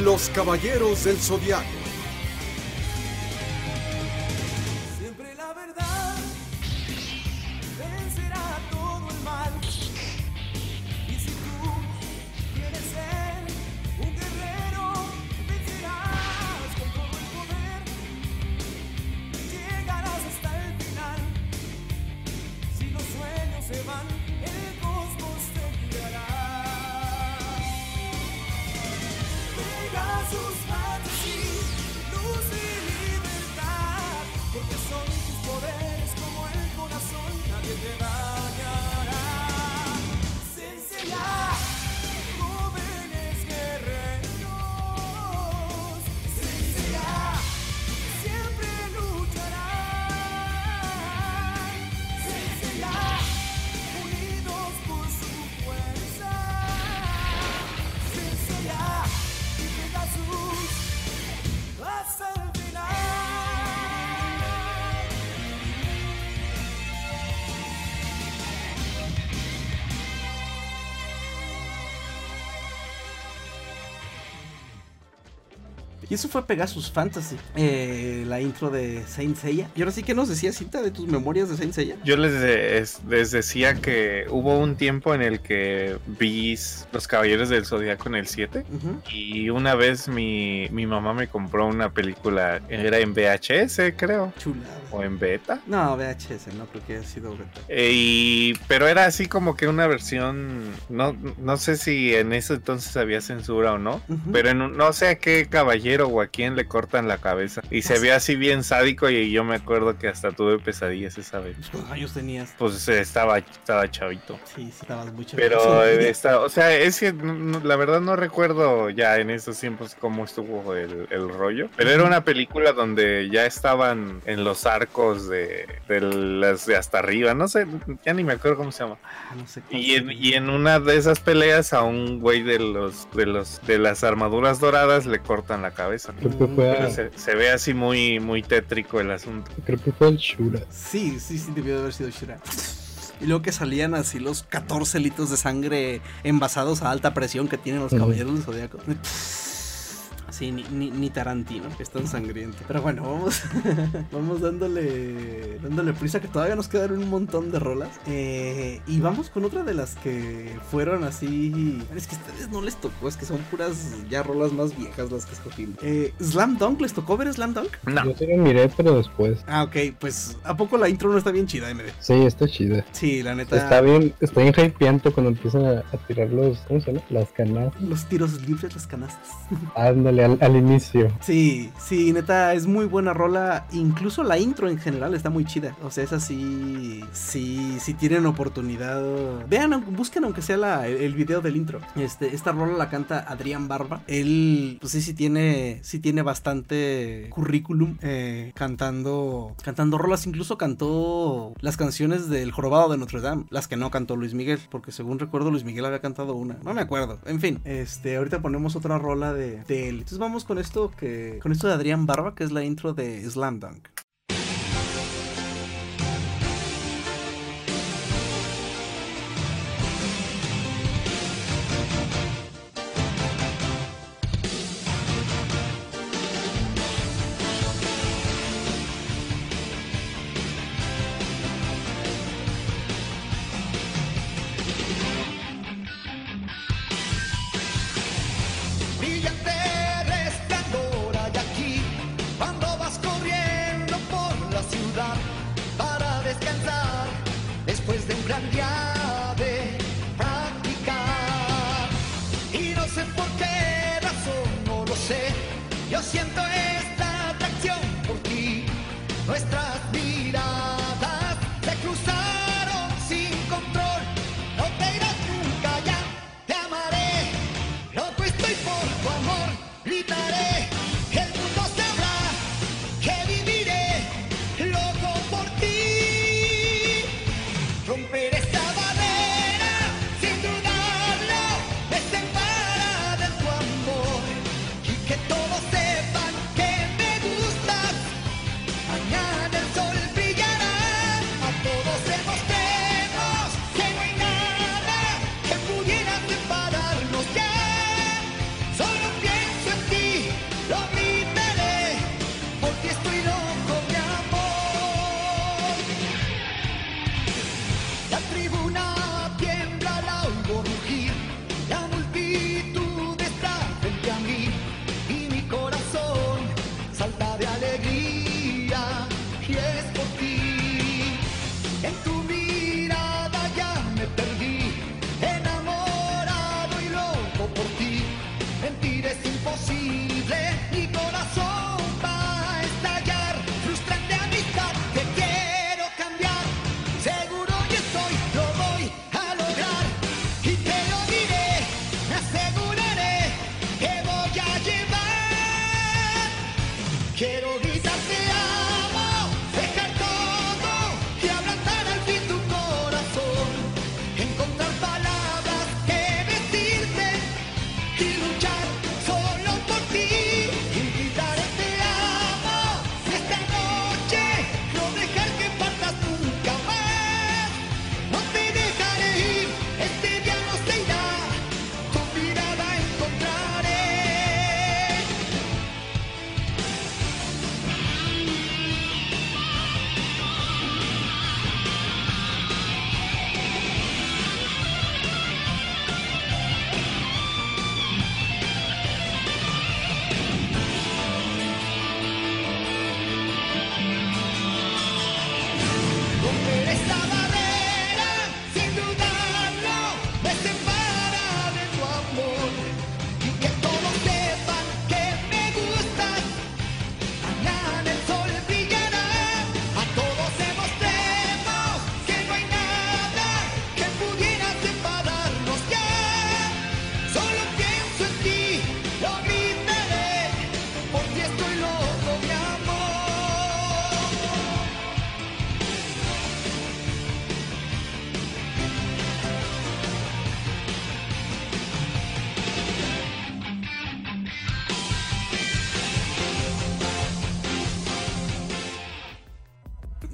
Los Caballeros del Zodiaco. Y eso fue Pegasus Fantasy, eh, la intro de Saint Seiya. Y ahora sí que nos decía cinta de tus memorias de Saint Seiya. Yo les, de- les decía que hubo un tiempo en el que vi Los Caballeros del Zodiaco en el 7 Ujú. y una vez mi, mi mamá me compró una película, era en VHS creo, Chulada. o en beta. No, VHS, no creo que haya sido beta. Eh, y, pero era así como que una versión, no, no sé si en ese entonces había censura o no, pero en un- no sé a qué caballero o a quién le cortan la cabeza. Y se ve así bien sádico y yo me acuerdo que hasta tuve pesadillas esa vez. ¿Cuántos años tenías? Pues eh, estaba, estaba chavito. Sí, estabas muy chavito. Pero eh, está, o sea, es que la verdad no recuerdo ya en esos tiempos cómo estuvo el, el rollo. Pero era una película donde ya estaban en los arcos de, de las de hasta arriba. No sé, ya ni me acuerdo cómo se llama. Ah, no sé Y en, y en una de esas peleas a un güey de los de los de las armaduras doradas le cortan la cabeza. Creo que fue, a- se, se ve así muy muy tétrico el asunto. creo que fue el Shura. Sí, sí, sí, debió de haber sido Shira. Y luego que salían así los 14 litros de sangre envasados a alta presión que tienen los Ujú. caballeros del zodiaco. Sí, ni, ni, ni Tarantino, que es tan sangriento. Pero bueno, vamos, vamos dándole, dándole prisa, que todavía nos quedan un montón de rolas. Eh, y vamos con otra de las que fueron así. Es que a ustedes no les tocó, es que son puras ya rolas más viejas las que escogimos. Eh, Slam Dunk, ¿les tocó ver Slam Dunk? No. Yo sí lo miré, pero después. Ah, ok, pues ¿a poco la intro no está bien chida, MD? Sí, está chida. Sí, la neta. Está bien, está bien hypeante cuando empiezan a, a tirar los, ¿cómo se llama? Las canas. Los tiros libres, las canastas. Ándale, al, inicio. Sí, sí, neta, es muy buena rola. Incluso la intro en general está muy chida. O sea, es así. Sí, si tienen oportunidad. Vean, busquen aunque sea la, el, video del intro. Este, esta rola la canta Adrián Barba. Él, pues sí, sí tiene, sí tiene bastante currículum eh, cantando, cantando rolas. Incluso cantó las canciones del Jorobado de Notre Dame, las que no cantó Luis Miguel, porque según recuerdo Luis Miguel había cantado una. No me acuerdo. En fin, este, ahorita ponemos otra rola de, de él. Entonces vamos con esto que, con esto de Adrián Barba, que es la intro de Slam Dunk.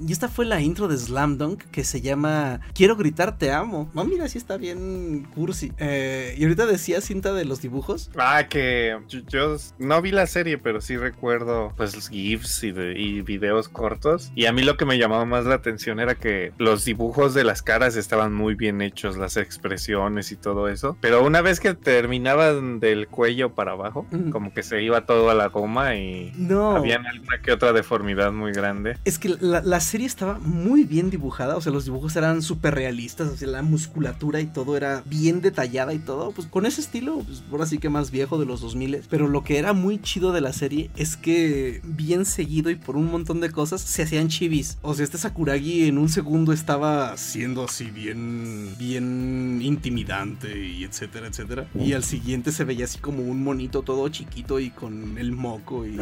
Y esta fue la intro de Slam Dunk que se llama Quiero gritar te amo. Ah, mira, sí está bien cursi. Eh, y ahorita decía cinta de los dibujos. Ah, que yo, yo no vi la serie, pero sí recuerdo pues los GIFs y, de- y videos cortos. Y a mí lo que me llamaba más la atención era que los dibujos de las caras estaban muy bien hechos, las expresiones y todo eso. Pero una vez que terminaban del cuello para abajo, como que se iba todo a la goma y No. había alguna que otra deformidad muy grande. Es que la, la serie estaba muy bien dibujada, o sea, los dibujos eran súper realistas, o sea, la musculatura y todo era bien detallada y todo, pues con ese estilo, pues ahora sí que más viejo de los 2000, pero lo que era muy chido de la serie es que bien seguido y por un montón de cosas se hacían chivis, o sea, este Sakuragi en un segundo estaba siendo así bien, bien intimidante y etcétera, etcétera, y al siguiente se veía así como un monito todo chiquito y con el moco y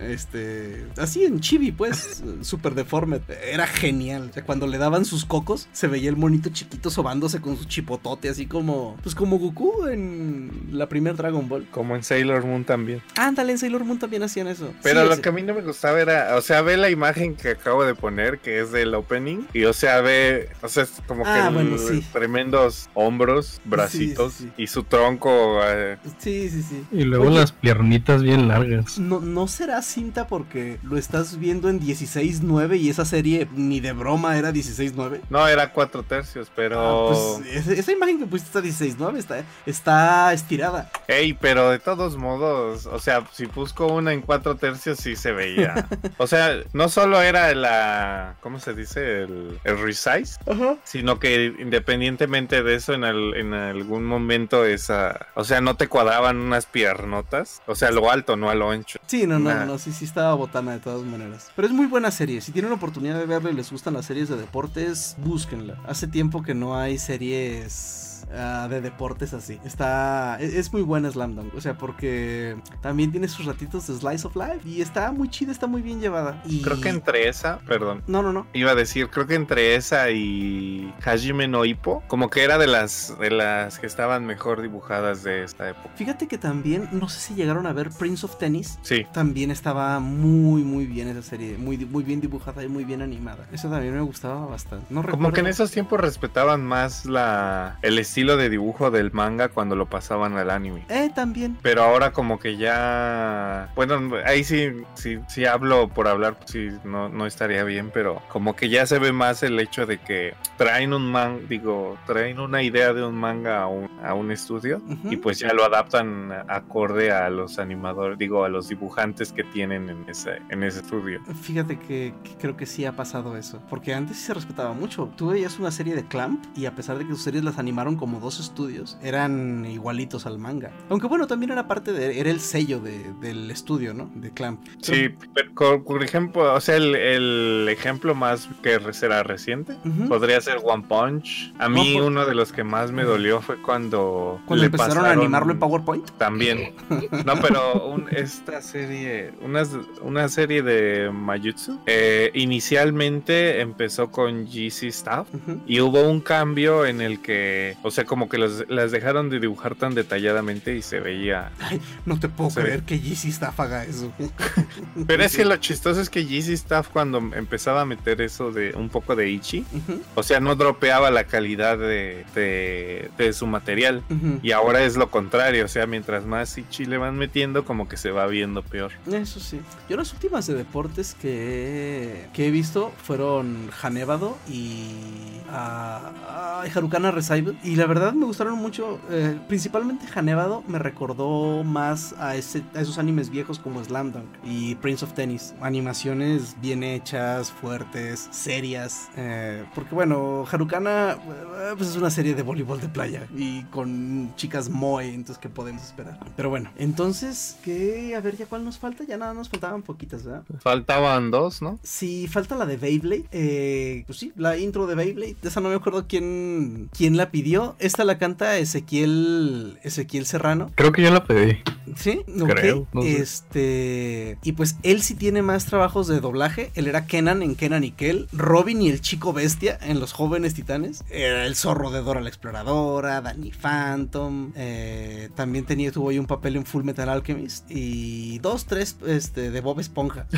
este, así en chibi pues, súper deforme, era genial. O sea, cuando le daban sus cocos, se veía el monito chiquito sobándose con su chipotote, así como, pues como Goku en la primer Dragon Ball. Como en Sailor Moon también. Ándale, en Sailor Moon también hacían eso. Pero Sí, lo ese- que a mí no me gustaba era, o sea, ve la imagen que acabo de poner, que es del opening, y o sea, ve, o sea, es como Ah, que bueno, el- sí. tremendos hombros, bracitos, sí, sí. y su tronco. eh, Sí, sí, sí. Y luego Oye, las piernitas bien largas. No, no será cinta porque lo estás viendo en 16.9 y esa serie ni de broma era 16-9. No, era 4 tercios, pero. Ah, pues esa, imagen que pusiste está 16-9, está, está estirada. Ey, pero de todos modos, o sea, si busco una en 4 tercios, sí se veía. o sea, no solo era la. ¿Cómo se dice? El, el resize, sino que independientemente de eso, en, al- en algún momento esa. O sea, no te cuadraban unas piernotas. O sea, lo alto, no a lo ancho. Sí, no, no, Nah. no, sí, sí estaba botana de todas maneras. Pero es muy buena serie. Si tienen la oportunidad de verla y les gustan las series de deportes, búsquenla. Hace tiempo que no hay series ah, de deportes así. Está. Es, es muy buena Slam Dunk. O sea, porque también tiene sus ratitos de Slice of Life. Y está muy chida, está muy bien llevada. Y... Creo que entre esa, perdón. No, no, no. Iba a decir, creo que entre esa y Hajime no como que era de las de las que estaban mejor dibujadas de esta época. Fíjate que también, no sé si llegaron a ver Prince of Tennis. Sí, También estaba muy, muy bien esa serie. Muy, muy bien dibujada y muy bien animada. Eso también me gustaba bastante. No como que en recuerdo- esos tiempos respetaban más la el estilo de dibujo del manga cuando lo pasaban al anime. Eh, también. Pero ahora como que ya... Bueno, ahí sí, sí, sí hablo por hablar, pues sí, no, no estaría bien, pero como que ya se ve más el hecho de que traen un man, digo, traen una idea de un manga a un, a un estudio Ujú. y pues ya lo adaptan acorde a los animadores, digo, a los dibujantes que tienen en ese, en ese estudio. Fíjate que, que creo que sí ha pasado eso. Porque antes sí se respetaba mucho. Tú veías una serie de Clamp y a pesar de que sus series las animaron como dos estudios, eran igualitos al manga. Aunque bueno, también era parte de. Era el sello de- del estudio, ¿no? De Clamp. Sí, pero por, por ejemplo, o sea, el, el ejemplo más que será reciente podría ser One Punch. A mí One Punch. uno de los que más me dolió fue cuando Cuando le empezaron a animarlo en PowerPoint. También. No, pero un- esta serie, una, una serie de Mayutsu, eh, inicialmente empezó con GC Staff. Y hubo un cambio en el que, o sea, como que los- las dejaron de dibujar tan detalladamente y se veía. Ay, no te puedo creer que GC Staff haga eso. Pero es que lo chistoso es que GC Staff cuando empezaba a meter eso de un poco de Ichi, o sea, no dropeaba la calidad de, de, de su material. Y ahora es lo contrario, o sea, mientras más Ichi le van metiendo, como que se va viendo peor. Eso sí. Yo las últimas de deportes que, que he visto fueron Hanebado y ah, ay, Harukana Recycle. Y la verdad me gustaron mucho. eh, principalmente Hanebado me recordó más a, ese, a esos animes viejos como Slam Dunk y Prince of Tennis. Animaciones bien hechas, fuertes, serias. eh, porque bueno, Harukana eh, pues es una serie de voleibol de playa y con chicas moe, entonces ¿qué podemos esperar? Pero bueno, entonces, ¿qué? A ver, ¿ya cuál nos falta? Ya nada, nos faltaban poquitas, ¿verdad? Faltaban dos, ¿no? Si falta la de Beyblade, eh, pues sí, la intro de Beyblade, de esa no me acuerdo quién, quién la pidió. Esta la canta Ezequiel, Ezequiel Serrano. Creo que yo la pedí. Sí, ok. Creo, no sé. Este. Y pues él sí tiene más trabajos de doblaje. Él era Kenan en Kenan y Kel. Robin y el chico bestia en Los Jóvenes Titanes. Era el zorro de Dora la Exploradora. Danny Phantom. eh, también tenía, tuvo ahí un papel en Full Metal Alchemist. Y dos, tres este, de Bob Esponja.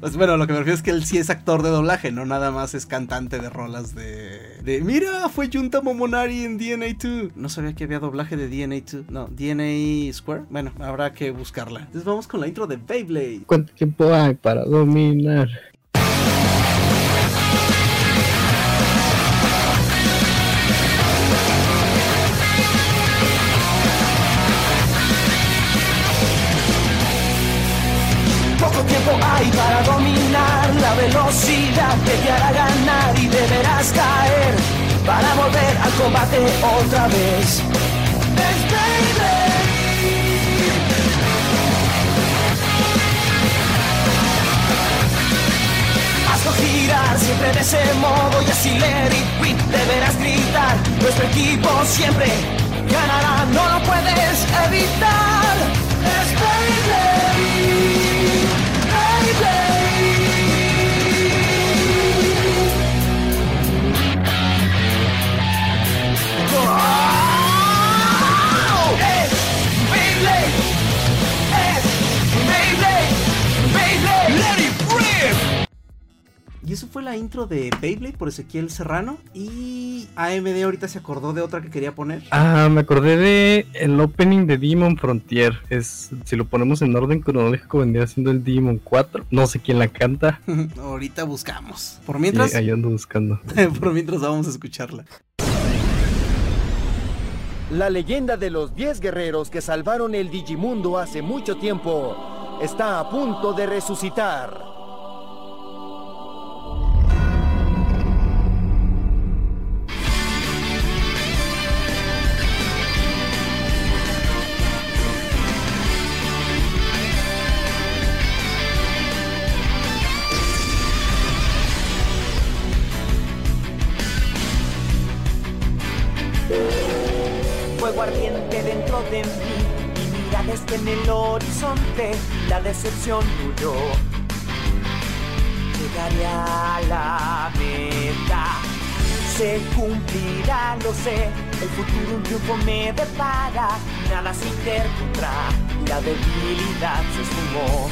Pues, bueno, lo que me refiero es que él sí es actor de doblaje, no nada más es cantante de rolas de. de Mira, fue Junta Momonari en DNA 2. No sabía que había doblaje de DNA 2. No, DNA Square. Bueno, habrá que buscarla. Entonces vamos con la intro de Beyblade. ¿Cuánto tiempo hay para dominar? Poco tiempo hay para dominar la velocidad que te hará ganar y deberás caer para volver al combate otra vez. Hazlo girar siempre de ese modo y así let it deberás gritar. Nuestro equipo siempre ganará, no lo puedes evitar. Y eso fue la intro de Beyblade por Ezequiel Serrano. Y AMD ahorita se acordó de otra que quería poner. Ah, me acordé de el opening de Demon Frontier. Es, si lo ponemos en orden cronológico, vendría siendo el Demon 4. No sé quién la canta. ahorita buscamos. Por mientras, Sí, ahí ando buscando. por mientras vamos a escucharla. La leyenda de los 10 guerreros que salvaron el Digimundo hace mucho tiempo está a punto de resucitar. La decepción huyó. Llegaré a la meta, se cumplirá, lo sé. El futuro un triunfo me depara, nada se interpondrá, la debilidad se esfumó.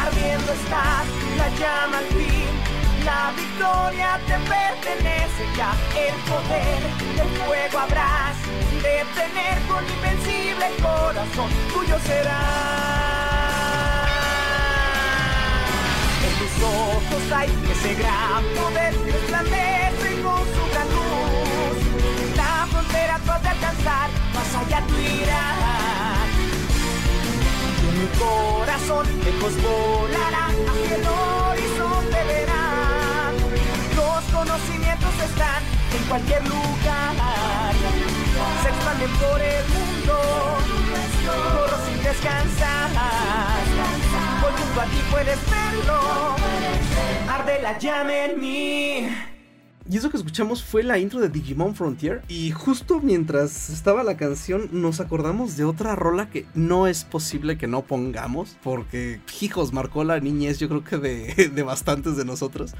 Ardiendo está la llama al fin. La victoria te pertenece ya, el poder del fuego habrás de tener con invencible corazón, tuyo será. En tus ojos hay ese gran poder que resplandece con su gran luz. La frontera tú has de alcanzar, más allá tú irás. Mi corazón lejos volará, hacia el horizonte. Conocimientos están en cualquier lugar. Se expanden por el mundo, corro sin descansar. Voy junto a ti, puedes verlo. Arde la llama en mí. Y eso que escuchamos fue la intro de Digimon Frontier. Y justo mientras estaba la canción, nos acordamos de otra rola que no es posible que no pongamos. Porque, hijos, marcó la niñez, yo creo que de, de bastantes de nosotros.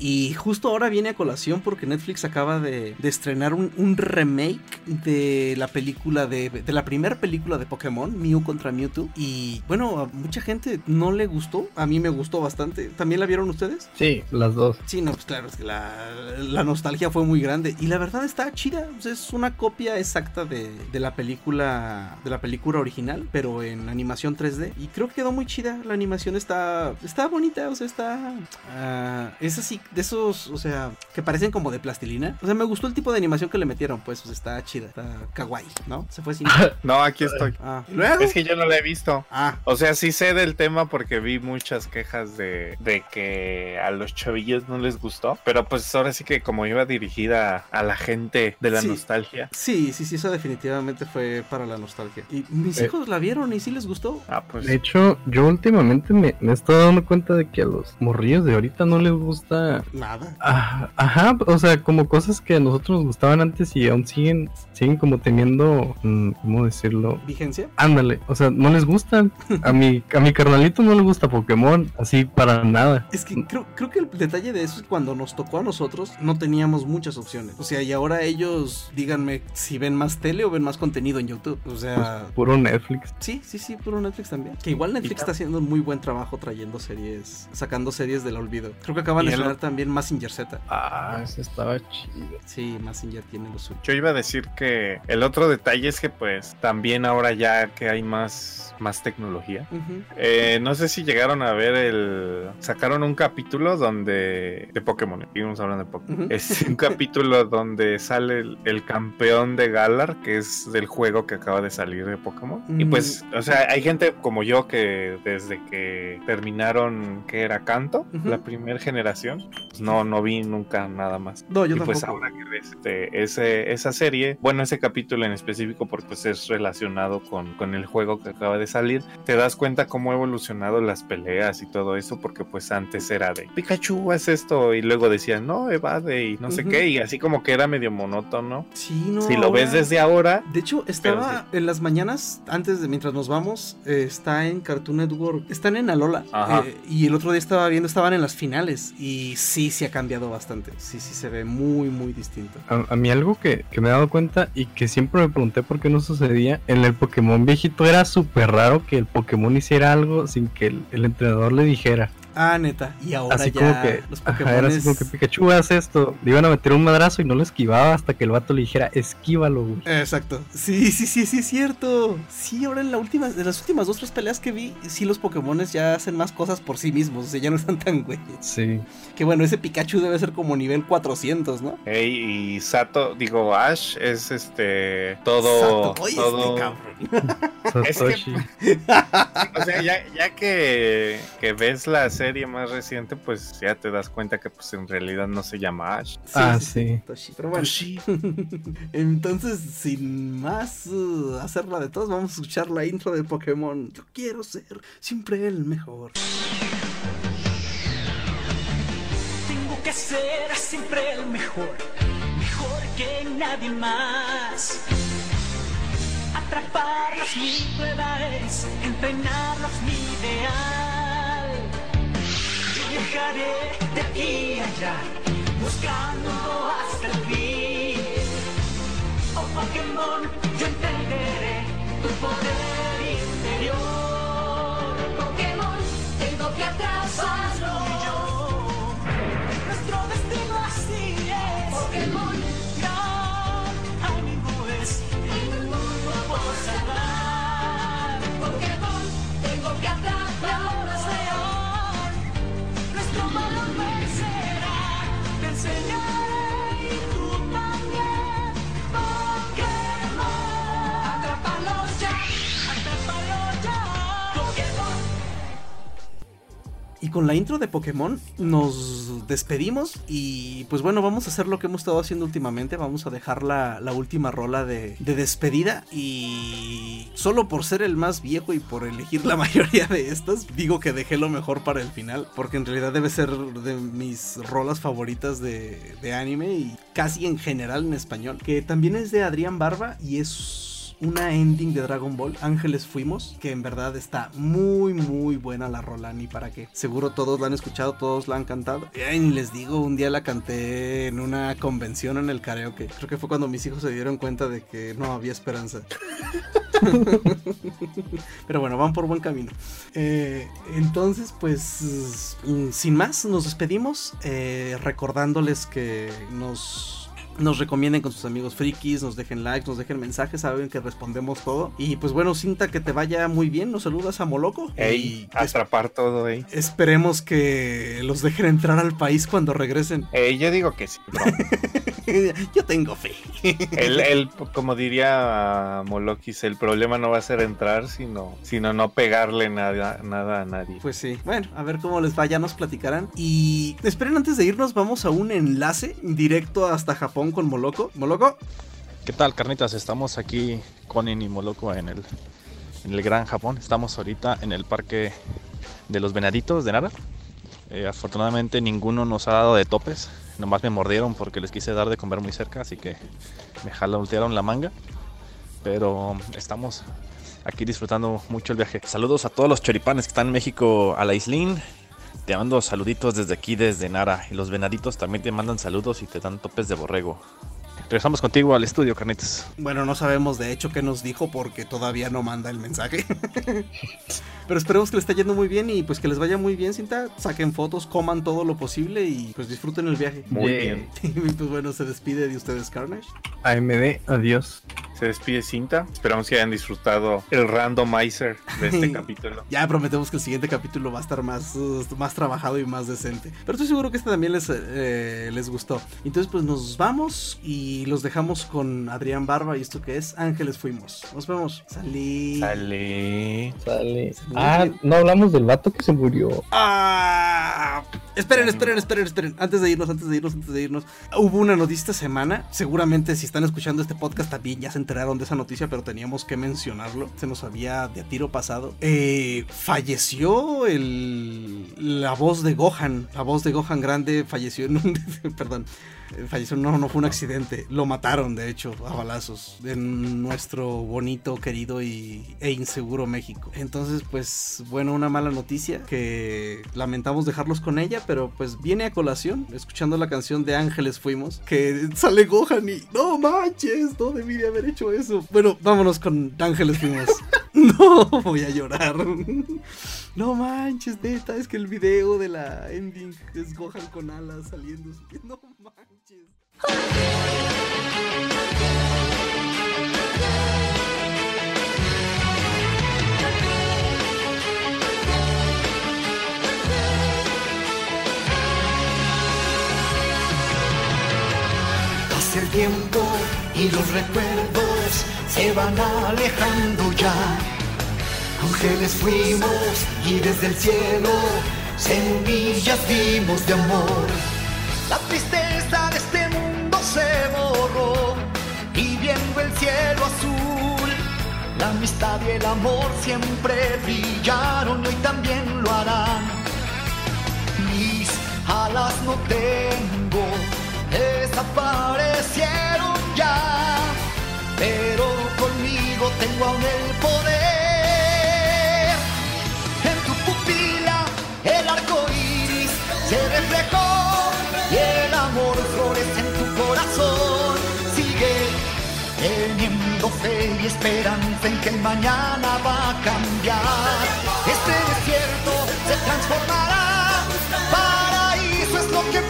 Y justo ahora viene a colación porque Netflix acaba de, de estrenar un, un remake de la película de, de la primera película de Pokémon, Mew contra Mewtwo. Y bueno, a mucha gente no le gustó. A mí me gustó bastante. ¿También la vieron ustedes? Sí, las dos. Sí, no, pues claro, es que la, la nostalgia fue muy grande. Y la verdad está chida. es una copia exacta de, de la película. De la película original, pero en animación 3D. Y creo que quedó muy chida. La animación está. Está bonita. O sea, está. ah, es así. De esos. O sea. Que parecen como de plastilina. O sea, me gustó el tipo de animación que le metieron. Pues, o sea, está chida. Está kawaii, ¿no? Se fue sin. No, aquí estoy. Ah, ¿y luego? Es que yo no la he visto. Ah, O sea, sí sé del tema porque vi muchas quejas de, de que a los chavillos no les gustó. Pero pues ahora sí que como iba dirigida a la gente de la Sí. nostalgia. sí, sí, sí. Eso definitivamente fue para la nostalgia. Y mis Eh. hijos la vieron y sí les gustó. Ah, pues. De hecho, yo últimamente me, me he estado dando cuenta de que a los morrillos de ahorita no les gusta. Nada. Ajá, o sea, como cosas que a nosotros nos gustaban antes y aún siguen, siguen como teniendo, mm, ¿cómo decirlo? ¿Vigencia? Ándale, o sea, no les gustan. A mi, a mi carnalito no le gusta Pokémon, así para nada. Es que creo, creo que el detalle de eso es cuando nos tocó a nosotros no teníamos muchas opciones. O sea, y ahora ellos, díganme si ven más tele o ven más contenido en YouTube. O sea, Puro Netflix. sí, sí, sí, puro Netflix también. Que igual Netflix está haciendo un muy buen trabajo trayendo series, sacando series del olvido. Creo que acaban de estrenar también Massinger Z. Ah, ese estaba chido. Sí, Massinger tiene lo suyo. Yo iba a decir que el otro detalle es que pues también ahora ya que hay más, más tecnología. Ujú. Eh, no sé si llegaron a ver el... Sacaron un capítulo donde... De Pokémon. Seguimos hablando de Pokémon. Ujú. Es un capítulo donde sale el, el campeón de Galar, que es del juego que acaba de salir de Pokémon. Y Mm. pues, o sea, hay gente como yo que desde que terminaron, que era Canto, la primera generación, pues, no, no vi nunca nada más. No, yo y pues tampoco. ahora que ves este, ese, esa serie, bueno, ese capítulo en específico, porque pues es relacionado con, con el juego que acaba de salir, te das cuenta cómo ha evolucionado las peleas y todo eso, porque pues antes era de Pikachu es esto, y luego decían, no, evade y no sé qué, y así como que era medio monótono. Sí, no. si lo ves ahora- desde ahora, De hecho, estaba en las mañanas, antes de mientras nos vamos, eh, está en Cartoon Network, están en Alola. Ajá. eh, y el otro día estaba viendo, estaban en las finales. Y sí, sí ha cambiado bastante. Sí, sí se ve muy, muy distinto. A, a mí algo que, que me he dado cuenta y que siempre me pregunté por qué no sucedía, en el Pokémon viejito era súper raro que el Pokémon hiciera algo sin que el, el entrenador le dijera. Ah, neta. Y ahora Así ya como que, los Pokémon. era así como que Pikachu hace esto. Le iban a meter un madrazo y no lo esquivaba hasta que el vato le dijera, esquívalo, güey. Exacto. Sí, sí, sí, sí, es cierto. Sí, ahora en la última, en las últimas dos tres peleas que vi, sí los Pokémon ya hacen más cosas por sí mismos. O sea, ya no están tan güeyes. Sí. Que bueno, ese Pikachu debe ser como nivel 400, ¿no? Ey, y Sato, digo, Ash es este todo. Sato, oye, todo este cabrón. Es Satoshi. O sea, ya, ya que, que ves la serie más reciente, pues ya te das cuenta que pues en realidad no se llama Ash. ah, sí. Toshi. Pero bueno. Entonces, sin más uh, hacerla de todos, vamos a escuchar la intro de Pokémon. Yo quiero ser siempre el mejor. Tengo que ser siempre el mejor, mejor que nadie más. Atraparlos mi prueba es, entrenarlos mi ideal. Viajaré de aquí allá, buscando hasta el fin. Oh Pokémon, yo entenderé tu poder Y con la intro de Pokémon nos despedimos y pues bueno, vamos a hacer lo que hemos estado haciendo últimamente, vamos a dejar la, última rola de, de despedida y solo por ser el más viejo y por elegir la mayoría de estas, digo que dejé lo mejor para el final, porque en realidad debe ser de mis rolas favoritas de anime y casi en general en español, que también es de Adrián Barba y es una ending de Dragon Ball, Ángeles Fuimos, que en verdad está muy, muy buena la rola, ni para qué. Seguro todos la han escuchado, todos la han cantado. Ay, ni les digo, un día la canté en una convención en el karaoke. Creo que fue cuando mis hijos se dieron cuenta de que no había esperanza. Pero bueno, van por buen camino. Eh, entonces, pues, mm, sin más, nos despedimos eh, recordándoles que nos nos recomienden con sus amigos frikis, nos dejen likes, nos dejen mensajes, saben que respondemos todo. Y pues bueno, Cinta, que te vaya muy bien, nos saludas a Moloco. Ey, y atrapar todo, ey. esperemos que los dejen entrar al país cuando regresen. Ey, yo digo que sí. bro. Yo tengo fe. El, el- como diría Molokis, el problema no va a ser entrar, sino, sino no pegarle nada, nada a nadie. Pues sí, bueno, a ver cómo les va, ya nos platicarán. Y esperen, antes de irnos, vamos a un enlace directo hasta Japón con Moloco. Moloco, ¿Qué tal, carnitas? Estamos aquí con y Moloco en el, en el Gran Japón. Estamos ahorita en el parque de los venaditos de Nara. Eh, afortunadamente ninguno nos ha dado de topes. Nomás me mordieron porque les quise dar de comer muy cerca, así que me jalatearon la manga. Pero estamos aquí disfrutando mucho el viaje. Saludos a todos los choripanes que están en México, a la Islín. Te mando saluditos desde aquí, desde Nara. Y los venaditos también te mandan saludos y te dan topes de borrego. Regresamos contigo al estudio, carnitas. Bueno, no sabemos de hecho qué nos dijo porque todavía no manda el mensaje. Pero esperemos que le esté yendo muy bien y pues que les vaya muy bien, Cinta. Saquen fotos, coman todo lo posible y pues disfruten el viaje. Muy Yeah. bien. Y pues bueno, se despide de ustedes Carnage. AMD, adiós. Se despide Cinta. Esperamos que hayan disfrutado el randomizer de este capítulo. Ya prometemos que el siguiente capítulo va a estar más, uh, más trabajado y más decente. Pero estoy seguro que este también les, eh, les gustó. Entonces pues nos vamos y los dejamos con Adrián Barba y esto que es Ángeles Fuimos. Nos vemos. Salí. Sale. Sale. Ah, no hablamos del vato que se murió. Ah, esperen, esperen, esperen, esperen. Antes de irnos, antes de irnos, antes de irnos. Hubo una noticia esta semana. Seguramente si están escuchando este podcast también ya se enteraron de esa noticia, pero teníamos que mencionarlo. Se nos había de a tiro pasado. Eh, falleció el, la voz de Gohan. La voz de Gohan grande falleció en un... perdón. Falleció, no, no fue un accidente, lo mataron de hecho a balazos en nuestro bonito, querido y, e inseguro México. Entonces, pues bueno, una mala noticia que lamentamos dejarlos con ella, pero pues viene a colación, escuchando la canción de Ángeles Fuimos, que sale Gohan y no manches, no debí de haber hecho eso. Bueno, vámonos con Ángeles Fuimos. no, voy a llorar. No manches, neta, es que el video de la ending es Gohan con alas saliendo. No manches. El tiempo y los recuerdos se van alejando ya. Ángeles fuimos y desde el cielo semillas vimos de amor. La tristeza de este mundo se borró y viendo el cielo azul, la amistad y el amor siempre brillaron y hoy también lo harán. Mis alas no tengo, desaparecieron ya, pero conmigo tengo aún el poder. En tu pupila el arco iris se reflejó teniendo fe y esperanza en que el mañana va a cambiar. Este desierto se transformará. Paraíso es lo que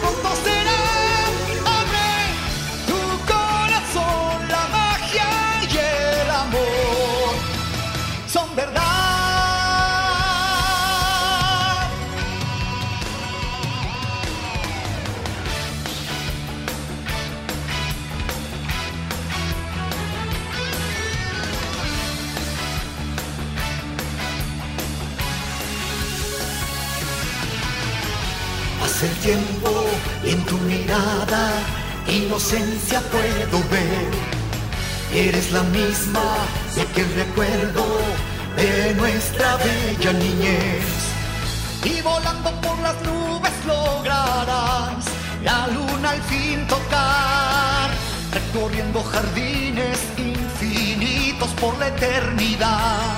El tiempo y en tu mirada inocencia puedo ver. Eres la misma de que recuerdo de nuestra bella niñez. Y volando por las nubes lograrás la luna al fin tocar. Recorriendo jardines infinitos por la eternidad.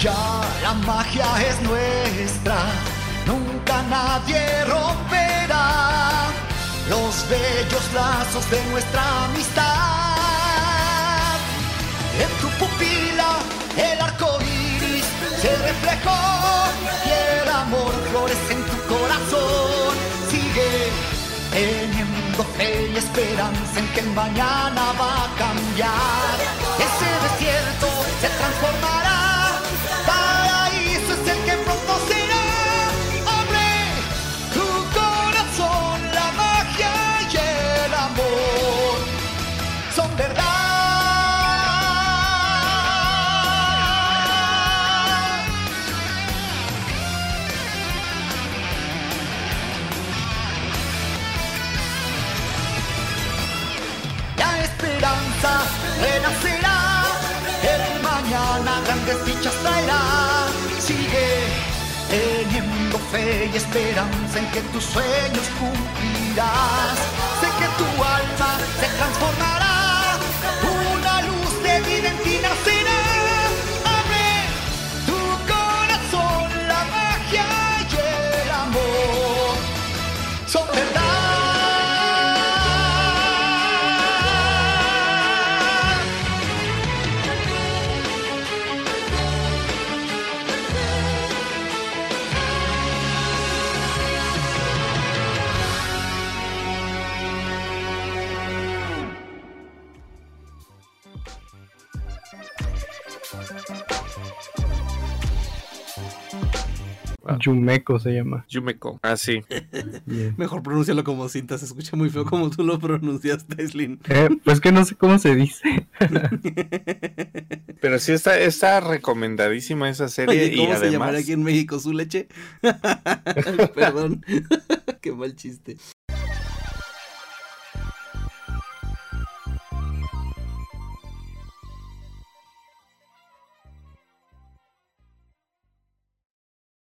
Ya la magia es nuestra, nadie romperá los bellos lazos de nuestra amistad. En tu pupila el arco iris se reflejó y el amor florece en tu corazón. Sigue teniendo fe y esperanza en que mañana va a cambiar. Ese desierto renacerá, el mañana grandes dichas traerá. Sigue teniendo fe y esperanza en que tus sueños cumplirás. Sé que tu alma se transformará, Yumeko se llama. Yumeko. Ah, sí. Bien. Mejor pronúncialo como cinta, se escucha muy feo como tú lo pronunciaste, Slim. Eh, pues que no sé cómo se dice. Pero sí está, está recomendadísima esa serie Oye, y ¿cómo se además llamaría aquí en México su leche? Perdón, qué mal chiste.